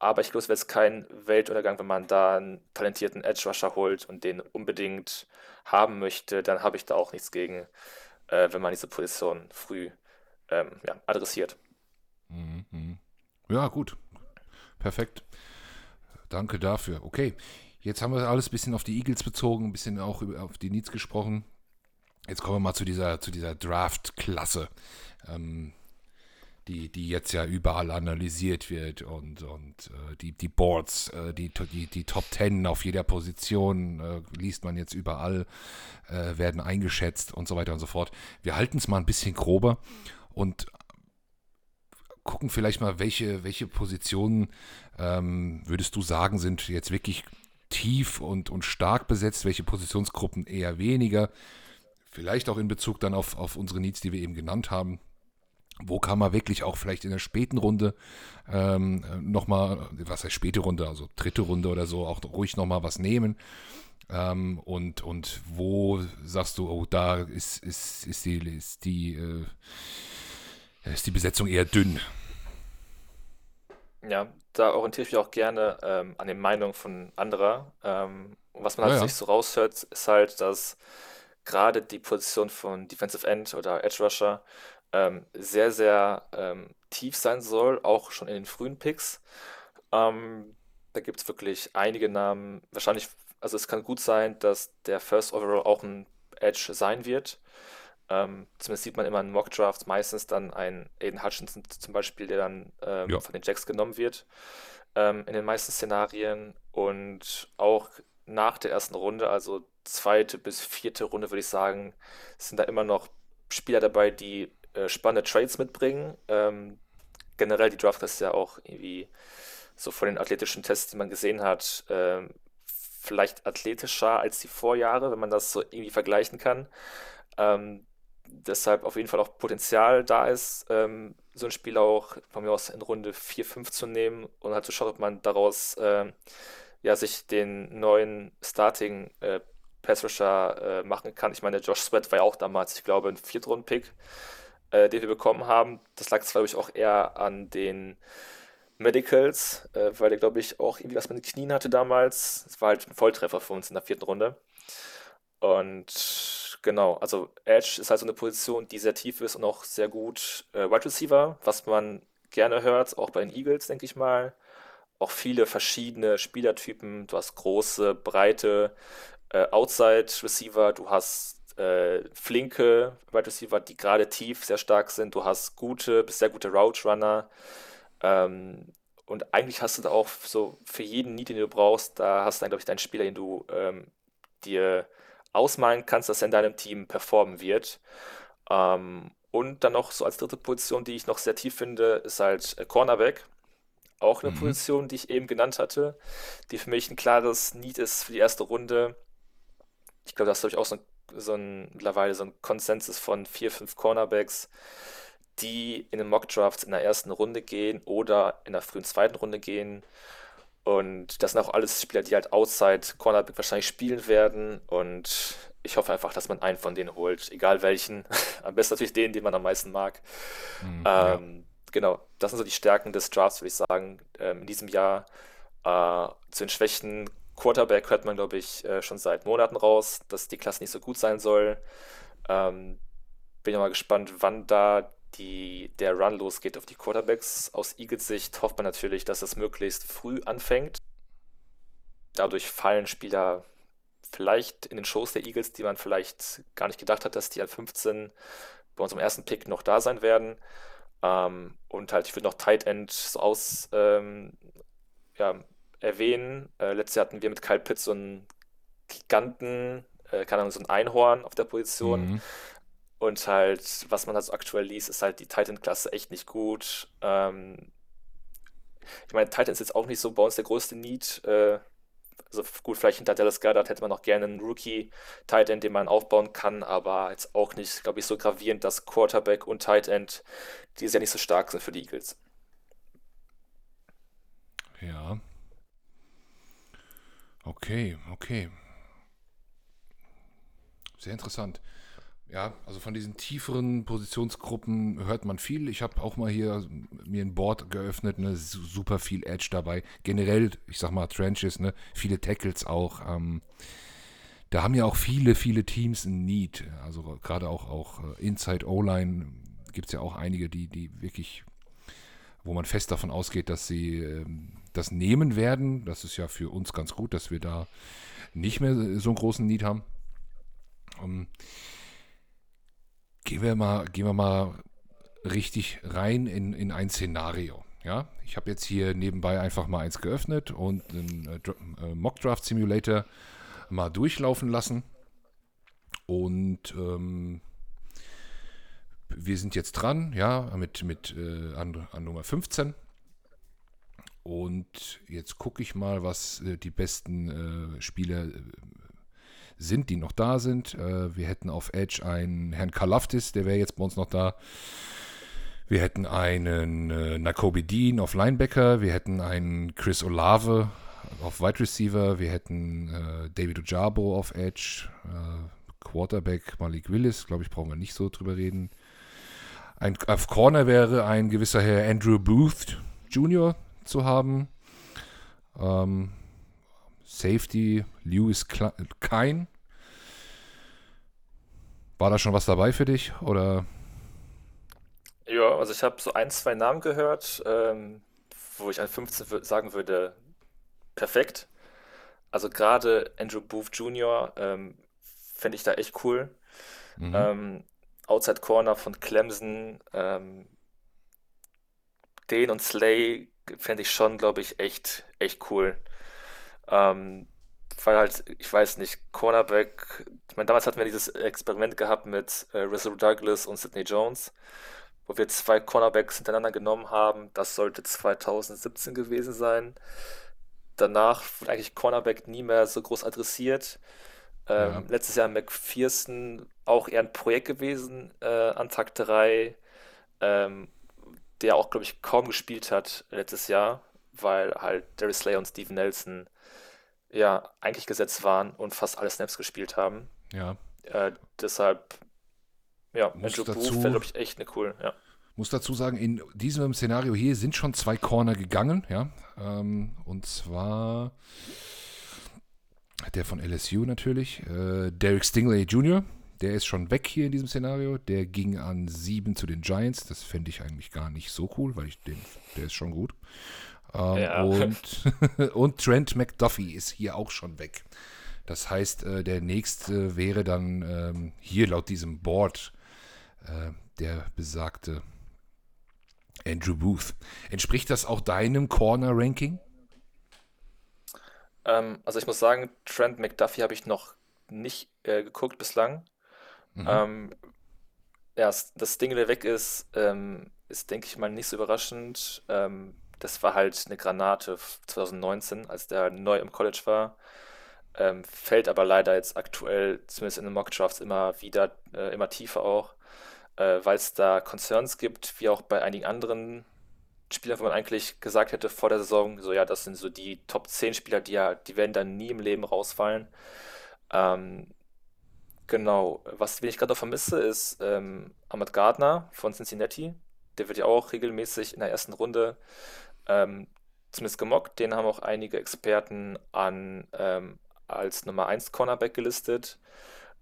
aber ich glaube, es wäre jetzt kein Weltuntergang, wenn man da einen talentierten Edge Rusher holt und den unbedingt haben möchte, dann habe ich da auch nichts gegen, äh, wenn man diese Position früh ähm, ja, adressiert. Mhm. Ja, gut. Perfekt. Danke dafür. Okay, jetzt haben wir alles ein bisschen auf die Eagles bezogen, ein bisschen auch auf die Needs gesprochen. Jetzt kommen wir mal zu dieser, zu dieser Draft-Klasse. Ähm, die, die jetzt ja überall analysiert wird und, und äh, die, die Boards, äh, die, die, die Top Ten auf jeder Position äh, liest man jetzt überall, äh, werden eingeschätzt und so weiter und so fort. Wir halten es mal ein bisschen grober und gucken vielleicht mal, welche, welche Positionen ähm, würdest du sagen, sind jetzt wirklich tief und, und stark besetzt, welche Positionsgruppen eher weniger. Vielleicht auch in Bezug dann auf, auf unsere Needs, die wir eben genannt haben wo kann man wirklich auch vielleicht in der späten Runde ähm, nochmal, was heißt späte Runde, also dritte Runde oder so, auch ruhig nochmal was nehmen. Ähm, und, und wo sagst du, oh, da ist, ist, ist die, ist die, äh, ist die Besetzung eher dünn? Ja, da orientiere ich mich auch gerne ähm, an den Meinungen von anderer. Ähm, was man halt ja, ja. so raushört, ist halt, dass gerade die Position von Defensive End oder Edge Rusher ähm, sehr, sehr ähm, tief sein soll, auch schon in den frühen Picks. Ähm, da gibt es wirklich einige Namen. Wahrscheinlich, also es kann gut sein, dass der First Overall auch ein Edge sein wird. Ähm, zumindest sieht man immer in Mock Drafts meistens dann ein Aiden Hutchinson zum Beispiel, der dann ähm, ja. von den Jacks genommen wird. Ähm, in den meisten Szenarien und auch nach der ersten Runde, also zweite bis vierte Runde, würde ich sagen, sind da immer noch Spieler dabei, die äh, spannende Trades mitbringen. Ähm, generell die Draft ist ja auch irgendwie so von den athletischen Tests, die man gesehen hat, äh, vielleicht athletischer als die Vorjahre, wenn man das so irgendwie vergleichen kann. Ähm, deshalb auf jeden Fall auch Potenzial da ist, ähm, so ein Spiel auch von mir aus in Runde 4, 5 zu nehmen und halt zu schauen, ob man daraus äh, ja, sich den neuen Starting äh, Pass Rusher äh, machen kann. Ich meine, Josh Sweat war ja auch damals, ich glaube, ein Viertrunden-Pick äh, den wir bekommen haben. Das lag, glaube ich, auch eher an den Medicals, äh, weil er, glaube ich, auch irgendwie was mit den Knien hatte damals. Es war halt ein Volltreffer für uns in der vierten Runde. Und genau, also Edge ist halt so eine Position, die sehr tief ist und auch sehr gut äh, Wide Receiver, was man gerne hört, auch bei den Eagles, denke ich mal. Auch viele verschiedene Spielertypen. Du hast große, breite äh, Outside Receiver, du hast äh, flinke Wide Receiver, die gerade tief sehr stark sind. Du hast gute bis sehr gute Route Runner. Ähm, und eigentlich hast du da auch so für jeden Need, den du brauchst, da hast du dann, glaube ich, deinen Spieler, den du ähm, dir ausmalen kannst, dass er in deinem Team performen wird. Ähm, und dann noch so als dritte Position, die ich noch sehr tief finde, ist halt äh, Cornerback. Auch eine mhm. Position, die ich eben genannt hatte, die für mich ein klares Need ist für die erste Runde. Ich glaube, das ist, glaube ich, auch so ein so ein, mittlerweile so ein Konsensus von vier, fünf Cornerbacks, die in den Mockdrafts in der ersten Runde gehen oder in der frühen zweiten Runde gehen. Und das sind auch alles Spieler, die halt outside Cornerback wahrscheinlich spielen werden. Und ich hoffe einfach, dass man einen von denen holt, egal welchen. am besten natürlich den, den man am meisten mag. Mhm, ähm, ja. Genau, das sind so die Stärken des Drafts, würde ich sagen, ähm, in diesem Jahr. Äh, zu den Schwächen Quarterback hört man, glaube ich, äh, schon seit Monaten raus, dass die Klasse nicht so gut sein soll. Ähm, bin ja mal gespannt, wann da die, der Run losgeht auf die Quarterbacks. Aus Eagles Sicht hofft man natürlich, dass es möglichst früh anfängt. Dadurch fallen Spieler vielleicht in den Shows der Eagles, die man vielleicht gar nicht gedacht hat, dass die an 15 bei unserem ersten Pick noch da sein werden. Ähm, und halt, ich würde noch Tight End so aus, ähm, ja, erwähnen. Äh, letztes Jahr hatten wir mit Kyle Pitts so einen Giganten, äh, keine Ahnung, so ein Einhorn auf der Position. Mhm. Und halt, was man halt so aktuell liest, ist halt die Titan-Klasse echt nicht gut. Ähm, ich meine, Titan ist jetzt auch nicht so bei uns der größte Need. Äh, also gut, vielleicht hinter Dallas Goddard hätte man noch gerne einen Rookie-Tight den man aufbauen kann, aber jetzt auch nicht, glaube ich, so gravierend, dass Quarterback und Tight End, die sehr nicht so stark sind für die Eagles. Ja, Okay, okay. Sehr interessant. Ja, also von diesen tieferen Positionsgruppen hört man viel. Ich habe auch mal hier mir ein Board geöffnet, ne, super viel Edge dabei. Generell, ich sag mal, Trenches, ne, viele Tackles auch. Ähm, da haben ja auch viele, viele Teams ein Need. Also gerade auch, auch äh, Inside O-Line gibt es ja auch einige, die, die wirklich, wo man fest davon ausgeht, dass sie ähm, das nehmen werden. Das ist ja für uns ganz gut, dass wir da nicht mehr so einen großen Need haben. Um, ähm, gehen wir mal, gehen wir mal richtig rein in, in ein Szenario. Ja, ich habe jetzt hier nebenbei einfach mal eins geöffnet und einen äh, äh Mock Draft Simulator mal durchlaufen lassen. Und ähm, wir sind jetzt dran, ja, mit, mit äh, an, an, Nummer 15. Und jetzt gucke ich mal, was äh, die besten äh, Spieler äh, sind, die noch da sind. Äh, wir hätten auf Edge einen Herrn Kalaftis, der wäre jetzt bei uns noch da. Wir hätten einen äh, Nakobe Dean auf Linebacker. Wir hätten einen Chris Olave auf Wide Receiver. Wir hätten David Ojabo auf Edge. Quarterback Malik Willis, glaube ich, brauchen wir nicht so drüber reden. Ein, auf Corner wäre ein gewisser Herr Andrew Booth Jr. zu haben. Ähm, Safety Lewis Kine. War da schon was dabei für dich? Oder? Ja, also ich habe so ein, zwei Namen gehört, ähm, wo ich an 15 sagen würde, perfekt. Also gerade Andrew Booth Jr. Ähm, fände ich da echt cool. Mhm. Ähm, Outside Corner von Clemson, ähm, den und Slay fände ich schon, glaube ich, echt, echt cool. Ähm, weil halt, ich weiß nicht, Cornerback, ich meine, damals hatten wir dieses Experiment gehabt mit äh, Russell Douglas und Sidney Jones, wo wir zwei Cornerbacks hintereinander genommen haben. Das sollte 2017 gewesen sein. Danach wurde eigentlich Cornerback nie mehr so groß adressiert. Ähm, ja. Letztes Jahr McPherson auch eher ein Projekt gewesen äh, an Tag 3, ähm, der auch, glaube ich, kaum gespielt hat letztes Jahr, weil halt Darius Slay und Steven Nelson ja eigentlich gesetzt waren und fast alle Snaps gespielt haben. Ja. Äh, deshalb, ja, muss Andrew dazu, Booth wäre, glaube ich, echt eine cool, ja. Muss dazu sagen, in diesem Szenario hier sind schon zwei Corner gegangen, ja. Ähm, und zwar der von LSU natürlich, äh, Derek Stingley Jr., der ist schon weg hier in diesem Szenario. Der ging an sieben zu den Giants. Das fände ich eigentlich gar nicht so cool, weil ich den, der ist schon gut. Ähm, ja. und, und Trent McDuffie ist hier auch schon weg. Das heißt, äh, der nächste wäre dann ähm, hier laut diesem Board äh, der besagte Andrew Booth. Entspricht das auch deinem Corner-Ranking? Ähm, also ich muss sagen, Trent McDuffie habe ich noch nicht äh, geguckt bislang. Mhm. Ähm, ja, dass Ding, der weg ist, ähm, ist, denke ich mal, nicht so überraschend. Ähm, das war halt eine Granate 2019, als der neu im College war. Ähm, fällt aber leider jetzt aktuell, zumindest in den Mockdrafts, immer wieder, äh, immer tiefer auch, äh, weil es da Concerns gibt, wie auch bei einigen anderen Spielern, wo man eigentlich gesagt hätte vor der Saison, so ja, das sind so die Top 10 Spieler, die ja, die werden dann nie im Leben rausfallen. Ähm, genau, was wen ich gerade noch vermisse, ist ähm, Ahmad Gardner von Cincinnati. Der wird ja auch regelmäßig in der ersten Runde ähm, zumindest gemockt. Den haben auch einige Experten an ähm, als Nummer 1 Cornerback gelistet.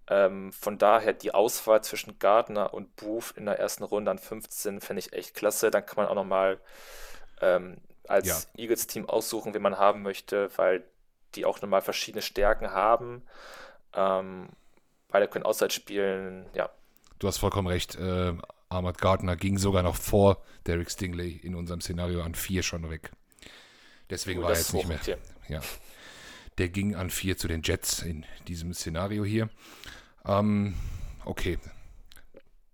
Ähm, von daher die Auswahl zwischen Gardner und Booth in der ersten Runde an 15 fände ich echt klasse. Dann kann man auch nochmal ähm, als ja. Eagles-Team aussuchen, wen man haben möchte, weil die auch nochmal verschiedene Stärken haben. Ähm, beide können Outside spielen, ja. Du hast vollkommen recht. Äh, Ahmad Gardner ging sogar noch vor Derek Stingley in unserem Szenario an vier schon weg. Deswegen oh, war er jetzt nicht mehr. Ja. Der ging an vier zu den Jets in diesem Szenario hier. Ähm, okay.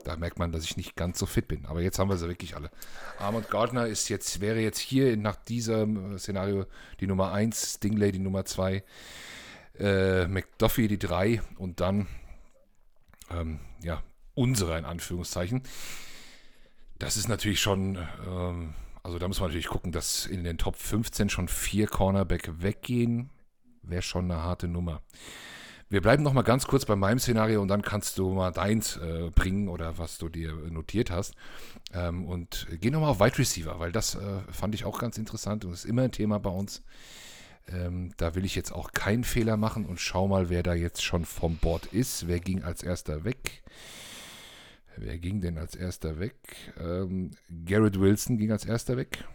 Da merkt man, dass ich nicht ganz so fit bin. Aber jetzt haben wir sie wirklich alle. Ahmad Gardner ist jetzt, wäre jetzt hier nach diesem Szenario die Nummer 1, Stingley die Nummer 2, äh, McDuffie die 3 und dann ähm, ja, unsere in Anführungszeichen. Das ist natürlich schon, ähm, also da muss man natürlich gucken, dass in den Top 15 schon vier Cornerback weggehen, wäre schon eine harte Nummer. Wir bleiben noch mal ganz kurz bei meinem Szenario und dann kannst du mal deins äh, bringen oder was du dir notiert hast. Ähm, und geh noch mal auf Wide Receiver, weil das äh, fand ich auch ganz interessant und ist immer ein Thema bei uns. Ähm, da will ich jetzt auch keinen Fehler machen und schau mal, wer da jetzt schon vom Board ist. Wer ging als erster weg? Wer ging denn als erster weg? Ähm, Garrett Wilson ging als erster weg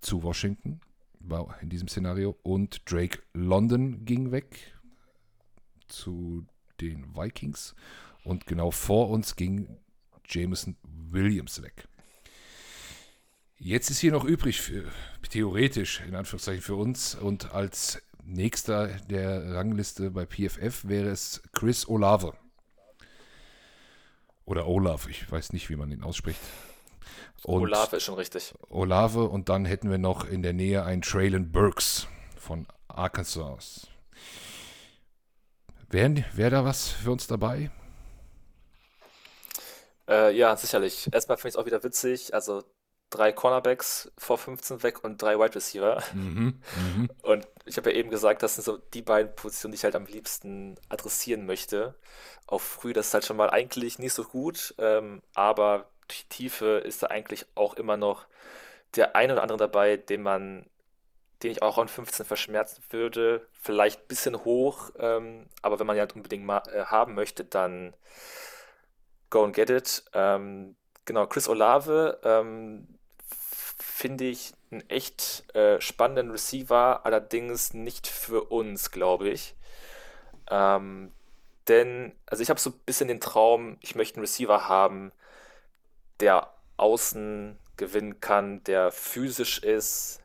zu Washington war in diesem Szenario und Drake London ging weg zu den Vikings und genau vor uns ging Jameson Williams weg. Jetzt ist hier noch übrig, für, theoretisch in Anführungszeichen für uns und als nächster der Rangliste bei PFF wäre es Chris Olave. Oder Olaf, ich weiß nicht, wie man ihn ausspricht. Und Olave ist schon richtig. Olave und dann hätten wir noch in der Nähe einen Traylon Burks von Arkansas. Wäre wär da was für uns dabei? Äh, ja, sicherlich. Erstmal finde ich es auch wieder witzig. Also drei Cornerbacks vor 15 weg und drei Wide Receiver. Mhm, mh. Und ich habe ja eben gesagt, das sind so die beiden Positionen, die ich halt am liebsten adressieren möchte. Auch früh, das ist halt schon mal eigentlich nicht so gut, ähm, aber die Tiefe ist da eigentlich auch immer noch der ein oder andere dabei, den man, den ich auch an 15 verschmerzen würde. Vielleicht ein bisschen hoch, ähm, aber wenn man ja halt unbedingt mal äh, haben möchte, dann go and get it. Ähm, genau, Chris Olave ähm, finde ich einen echt äh, spannenden Receiver, allerdings nicht für uns, glaube ich. Ähm, denn, also ich habe so ein bisschen den Traum, ich möchte einen Receiver haben, der außen gewinnen kann, der physisch ist.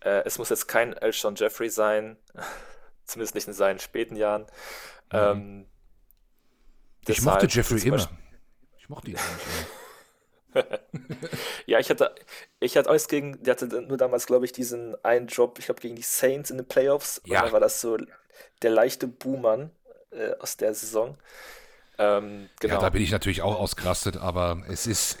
Äh, es muss jetzt kein Elshon Jeffrey sein, zumindest nicht in seinen späten Jahren. Mhm. Ähm, ich mochte Jeffrey immer. Ich mochte ihn eigentlich immer. ja, ich hatte, ich hatte nichts gegen, der hatte nur damals, glaube ich, diesen einen Job, ich glaube, gegen die Saints in den Playoffs. Ja. Und dann war das so der leichte Boomer äh, aus der Saison. Ähm, genau. Ja, da bin ich natürlich auch ausgerastet, aber es ist,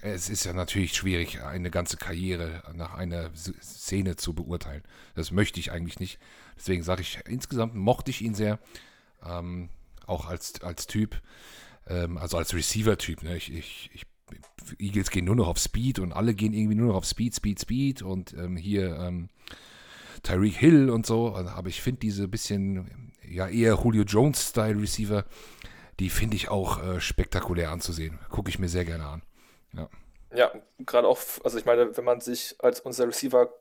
es ist ja natürlich schwierig, eine ganze Karriere nach einer Szene zu beurteilen. Das möchte ich eigentlich nicht. Deswegen sage ich, insgesamt mochte ich ihn sehr, ähm, auch als, als Typ, ähm, also als Receiver-Typ. Ne? Ich, ich, ich, Eagles gehen nur noch auf Speed und alle gehen irgendwie nur noch auf Speed, Speed, Speed und ähm, hier ähm, Tyreek Hill und so. Aber ich finde diese bisschen ja eher Julio Jones-Style Receiver, die finde ich auch äh, spektakulär anzusehen. Gucke ich mir sehr gerne an. Ja, ja gerade auch, also ich meine, wenn man sich als unser Receiver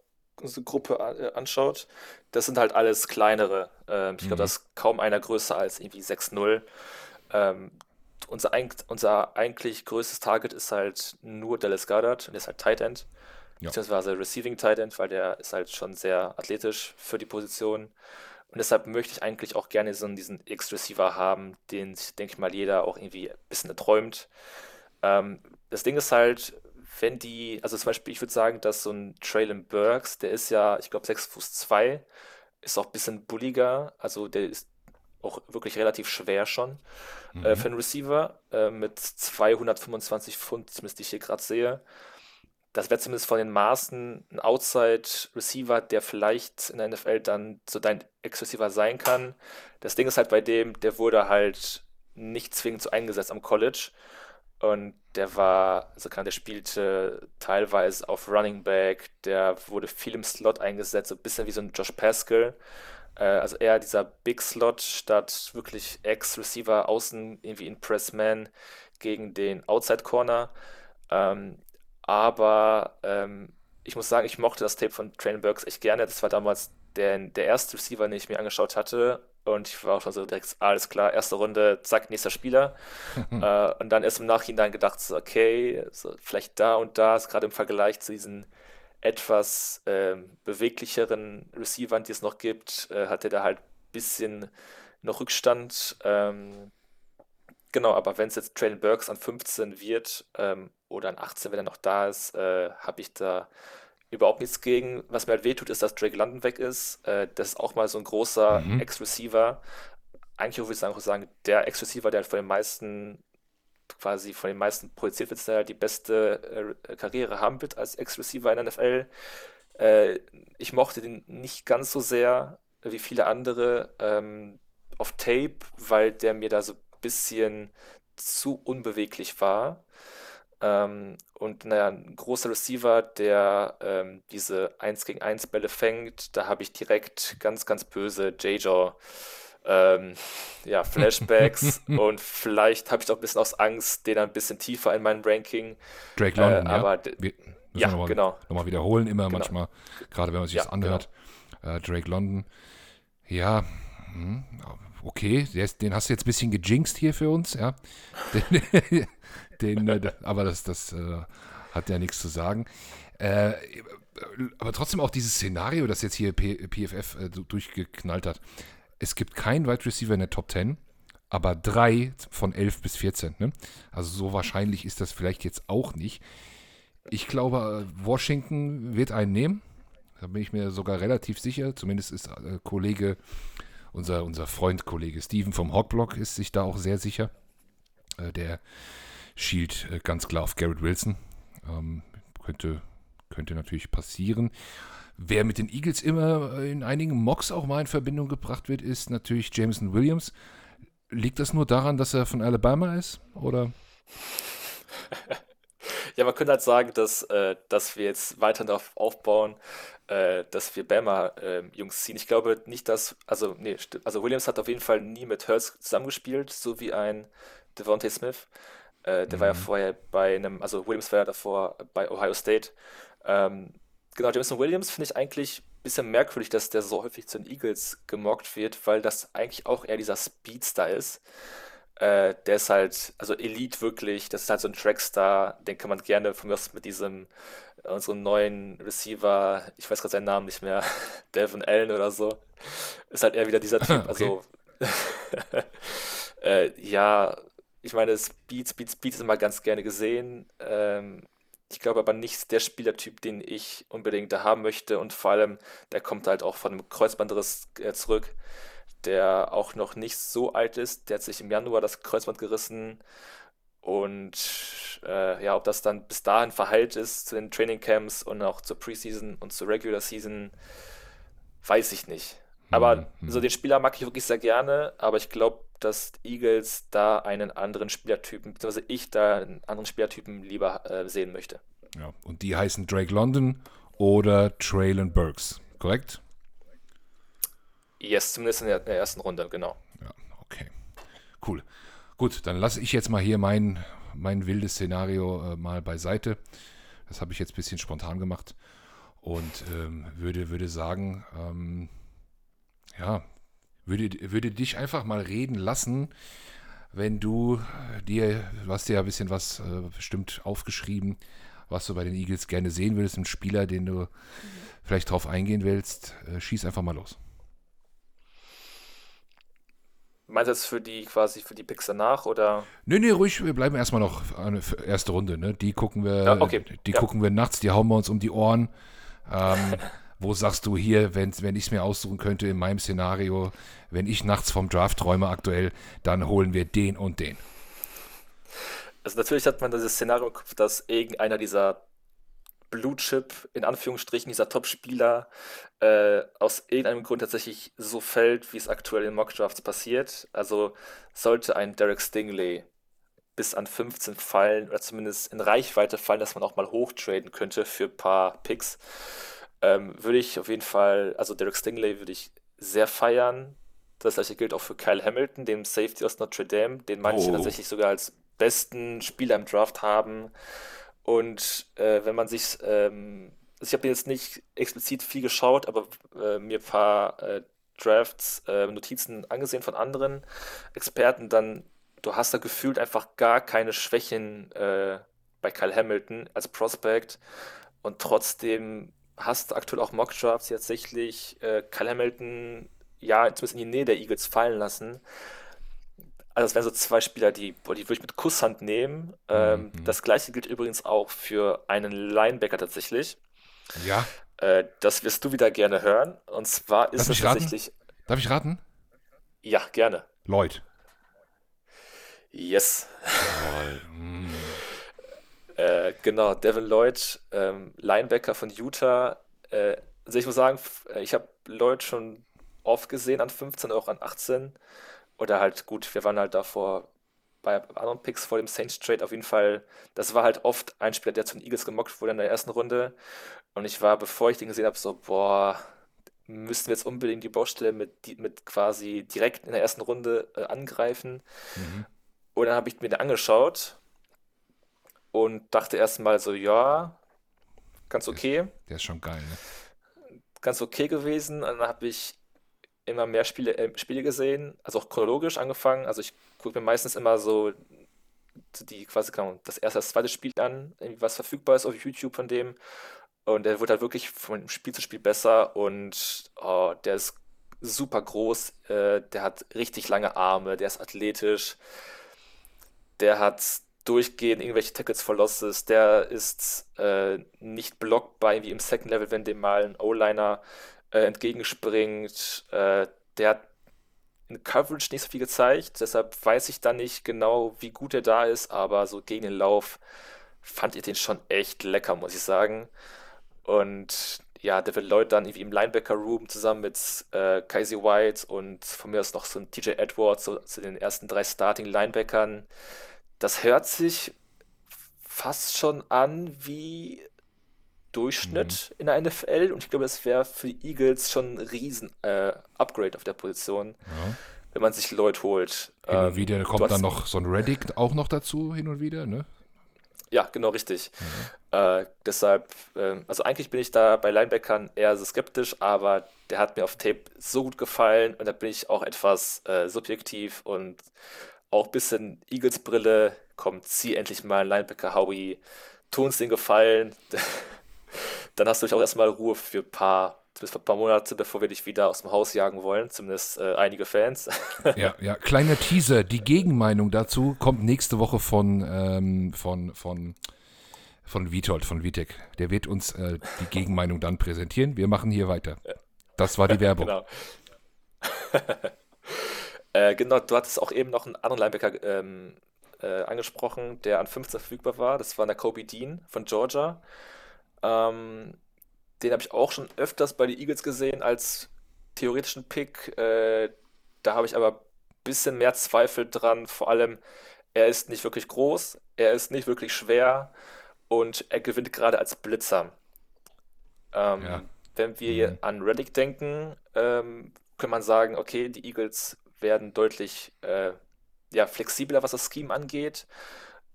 unsere Gruppe äh, anschaut, das sind halt alles kleinere. Ähm, ich glaube, mhm. da ist kaum einer größer als irgendwie 6-0. Unser, unser eigentlich größtes Target ist halt nur Dallas Goddard und der ist halt Tight End. Ja. Beziehungsweise Receiving Tight End, weil der ist halt schon sehr athletisch für die Position. Und deshalb möchte ich eigentlich auch gerne so diesen X-Receiver haben, den sich, denke ich mal, jeder auch irgendwie ein bisschen erträumt. Ähm, das Ding ist halt, wenn die, also zum Beispiel, ich würde sagen, dass so ein Traylon Burks, der ist ja, ich glaube, 6 Fuß 2, ist auch ein bisschen bulliger, also der ist auch wirklich relativ schwer schon mhm. äh, für einen Receiver äh, mit 225 Pfund, zumindest die ich hier gerade sehe das wäre zumindest von den Maßen ein Outside-Receiver, der vielleicht in der NFL dann so dein Ex-Receiver sein kann. Das Ding ist halt bei dem, der wurde halt nicht zwingend so eingesetzt am College. Und der war, also kann, der spielte teilweise auf Running Back, der wurde viel im Slot eingesetzt, so ein bisschen wie so ein Josh Pascal. Äh, also eher dieser Big Slot statt wirklich Ex-Receiver außen irgendwie in Pressman gegen den Outside Corner. Ähm, aber ähm, ich muss sagen, ich mochte das Tape von Train Burks echt gerne. Das war damals der, der erste Receiver, den ich mir angeschaut hatte. Und ich war auch schon so direkt, alles klar, erste Runde, zack, nächster Spieler. äh, und dann erst im Nachhinein gedacht, so, okay, so, vielleicht da und da, gerade im Vergleich zu diesen etwas ähm, beweglicheren Receivern, die es noch gibt, äh, hatte der halt ein bisschen noch Rückstand. Ähm, genau, aber wenn es jetzt Traylon Burks an 15 wird, ähm, oder an 18, wenn er noch da ist, äh, habe ich da überhaupt nichts gegen. Was mir halt wehtut, ist, dass Drake London weg ist. Äh, das ist auch mal so ein großer mhm. Ex-Receiver. Eigentlich würde ich sagen, der Ex-Receiver, der von den meisten quasi von den meisten projiziert wird, der die beste äh, Karriere haben wird als Ex-Receiver in der NFL. Äh, ich mochte den nicht ganz so sehr. wie viele andere ähm, auf Tape, weil der mir da so ein bisschen zu unbeweglich war. Ähm, und naja, ein großer Receiver, der ähm, diese 1 gegen 1 Bälle fängt, da habe ich direkt ganz, ganz böse J-Jaw ähm, ja, Flashbacks und vielleicht habe ich doch ein bisschen aus Angst, den ein bisschen tiefer in meinem Ranking. Drake London, äh, aber ja. Wir, ja, noch mal, genau. Nochmal wiederholen, immer genau. manchmal, gerade wenn man sich Ja, das anhört. Äh, Drake London, ja, hm, okay, der ist, den hast du jetzt ein bisschen gejinxt hier für uns, ja. Den, den, äh, aber das, das äh, hat ja nichts zu sagen. Äh, aber trotzdem auch dieses Szenario, das jetzt hier P PFF äh, durchgeknallt hat. Es gibt keinen Wide Receiver in der Top 10, aber drei von 11 bis 14. Ne? Also so wahrscheinlich ist das vielleicht jetzt auch nicht. Ich glaube, Washington wird einen nehmen. Da bin ich mir sogar relativ sicher. Zumindest ist äh, Kollege, unser, unser Freund, Kollege Steven vom Hawkblock ist sich da auch sehr sicher. Äh, der schielt äh, ganz klar auf Garrett Wilson. Ähm, könnte, könnte natürlich passieren. Wer mit den Eagles immer in einigen Mocks auch mal in Verbindung gebracht wird, ist natürlich Jameson Williams. Liegt das nur daran, dass er von Alabama ist? Oder? Ja, man könnte halt sagen, dass, äh, dass wir jetzt weiter darauf aufbauen, äh, dass wir Bama-Jungs ziehen. Ich glaube nicht, dass, also, nee, also Williams hat auf jeden Fall nie mit Hurts zusammengespielt, so wie ein Devontae Smith. Äh, der war ja Mhm. vorher bei einem, also Williams war ja davor bei Ohio State. Ähm, genau, Jameson Williams finde ich eigentlich ein bisschen merkwürdig, dass der so häufig zu den Eagles gemockt wird, weil das eigentlich auch eher dieser Speedster ist. Äh, der ist halt, also Elite wirklich, das ist halt so ein Trackstar, den kann man gerne von mir aus mit diesem, äh, unserem neuen Receiver, ich weiß gerade seinen Namen nicht mehr, Devin Allen oder so, ist halt eher wieder dieser Typ, Okay. also äh, ja, ich meine, Speed, Speed, Speed ist immer ganz gerne gesehen. Ähm, ich glaube aber nicht der Spielertyp, den ich unbedingt da haben möchte. Und vor allem, der kommt halt auch von einem Kreuzbandriss äh, zurück, der auch noch nicht so alt ist. Der hat sich im Januar das Kreuzband gerissen. Und äh, ja, ob das dann bis dahin verheilt ist zu den Trainingcamps und auch zur Preseason und zur Regular Season, weiß ich nicht. Aber Mhm. so den Spieler mag ich wirklich sehr gerne, aber ich glaube, dass Eagles da einen anderen Spielertypen, beziehungsweise ich da einen anderen Spielertypen lieber äh, sehen möchte. Ja, und die heißen Drake London oder Traylon Burks, korrekt? Yes, zumindest in der, in der ersten Runde, genau. Ja, okay. Cool. Gut, dann lasse ich jetzt mal hier mein, mein wildes Szenario äh, mal beiseite. Das habe ich jetzt ein bisschen spontan gemacht und ähm, würde, würde sagen, ähm, ja, würde, würde dich einfach mal reden lassen, wenn du äh, dir, du hast dir ja ein bisschen was äh, bestimmt aufgeschrieben, was du bei den Eagles gerne sehen würdest, ein Spieler, den du vielleicht drauf eingehen willst, äh, schieß einfach mal los. Meinst du jetzt für die quasi für die Picks danach oder? Nee, nee, ruhig, wir bleiben erstmal noch eine f- erste Runde, ne? Die gucken wir, Ja, okay. die Ja. gucken wir nachts, die hauen wir uns um die Ohren. Ähm, wo sagst du hier, wenn, wenn ich es mir aussuchen könnte in meinem Szenario, wenn ich nachts vom Draft träume aktuell, dann holen wir den und den. Also natürlich hat man dieses Szenario im Kopf, dass irgendeiner dieser Blue Chip, in Anführungsstrichen, dieser Top-Spieler äh, aus irgendeinem Grund tatsächlich so fällt, wie es aktuell in Mockdrafts passiert. Also sollte ein Derek Stingley bis an 15 fallen oder zumindest in Reichweite fallen, dass man auch mal hochtraden könnte für ein paar Picks, ähm, würde ich auf jeden Fall, also Derek Stingley würde ich sehr feiern. Das gleiche gilt auch für Kyle Hamilton, dem Safety aus Notre Dame, den manche Oh. tatsächlich sogar als besten Spieler im Draft haben. Und äh, wenn man sich, ähm, also ich habe jetzt nicht explizit viel geschaut, aber äh, mir ein paar äh, Drafts, äh, Notizen angesehen von anderen Experten, dann du hast da gefühlt einfach gar keine Schwächen äh, bei Kyle Hamilton als Prospect und trotzdem hast du aktuell auch Mock-Drafts, tatsächlich äh, Kyle Hamilton ja zumindest in die Nähe der Eagles fallen lassen. Also das wären so zwei Spieler, die, die würde ich mit Kusshand nehmen. Ähm, Mhm. das gleiche gilt übrigens auch für einen Linebacker tatsächlich. Ja, Äh, das wirst du wieder gerne hören. Und zwar ist Lass es tatsächlich. darf ich raten? Ja, gerne. Lloyd. Yes. Jawohl. Äh, genau, Devin Lloyd, ähm, Linebacker von Utah. Äh, also ich muss sagen, äh, ich habe Lloyd schon oft gesehen an 15, auch an 18. Oder halt, gut, wir waren halt davor bei anderen Picks vor dem Saints Trade auf jeden Fall, das war halt oft ein Spieler, der zu den Eagles gemockt wurde in der ersten Runde. Und ich war, bevor ich den gesehen habe, so, boah, müssten wir jetzt unbedingt die Baustelle mit, mit quasi direkt in der ersten Runde äh, angreifen. Mhm. Und dann habe ich mir den angeschaut und dachte erstmal so, ja, ganz okay. Der ist schon geil, ne? Ganz okay gewesen. Und dann habe ich immer mehr Spiele, äh, Spiele gesehen, also auch chronologisch angefangen. Also ich gucke mir meistens immer so die quasi das erste, das zweite Spiel an, was verfügbar ist auf YouTube von dem. Und der wird halt wirklich von Spiel zu Spiel besser und oh, der ist super groß, äh, der hat richtig lange Arme, der ist athletisch, der hat durchgehend irgendwelche Tackles for der ist äh, nicht blockbar wie im Second Level, wenn dem mal ein O-Liner äh, entgegenspringt. Äh, der hat in Coverage nicht so viel gezeigt, deshalb weiß ich da nicht genau, wie gut er da ist, aber so gegen den Lauf fand ich den schon echt lecker, muss ich sagen. Und ja, David Lloyd dann irgendwie im Linebacker-Room zusammen mit äh, Casey White und von mir aus noch so ein TJ Edwards, so zu den ersten drei Starting-Linebackern. Das hört sich fast schon an wie Durchschnitt mhm. in der NFL und ich glaube, es wäre für die Eagles schon ein riesen äh, Upgrade auf der Position, ja. wenn man sich Lloyd holt. Hin und ähm, wieder kommt dann noch so ein Reddick auch noch dazu, hin und wieder, ne? Ja, genau richtig. Mhm. Äh, deshalb, äh, also eigentlich bin ich da bei Linebackern eher so skeptisch, aber der hat mir auf Tape so gut gefallen und da bin ich auch etwas äh, subjektiv und auch ein bisschen Eagles-Brille. Kommt, zieh endlich mal Linebacker Howie. Tu uns den Gefallen. Dann hast du auch erstmal Ruhe für ein paar bis ein paar Monate, bevor wir dich wieder aus dem Haus jagen wollen, zumindest äh, einige Fans. ja, ja, kleiner Teaser. Die Gegenmeinung dazu kommt nächste Woche von, ähm, von, von, von Vitold, von Vitek. Der wird uns äh, die Gegenmeinung dann präsentieren. Wir machen hier weiter. Das war die Werbung. genau. Äh, genau, du hattest auch eben noch einen anderen Linebacker ähm, äh, angesprochen, der an 15 verfügbar war. Das war der Kobe Dean von Georgia. Ähm, den habe ich auch schon öfters bei den Eagles gesehen als theoretischen Pick. Äh, da habe ich aber ein bisschen mehr Zweifel dran. Vor allem, er ist nicht wirklich groß, er ist nicht wirklich schwer und er gewinnt gerade als Blitzer. Ähm, ja. Wenn wir mhm. an Reddick denken, ähm, kann man sagen, okay, die Eagles werden deutlich äh, ja, flexibler, was das Scheme angeht.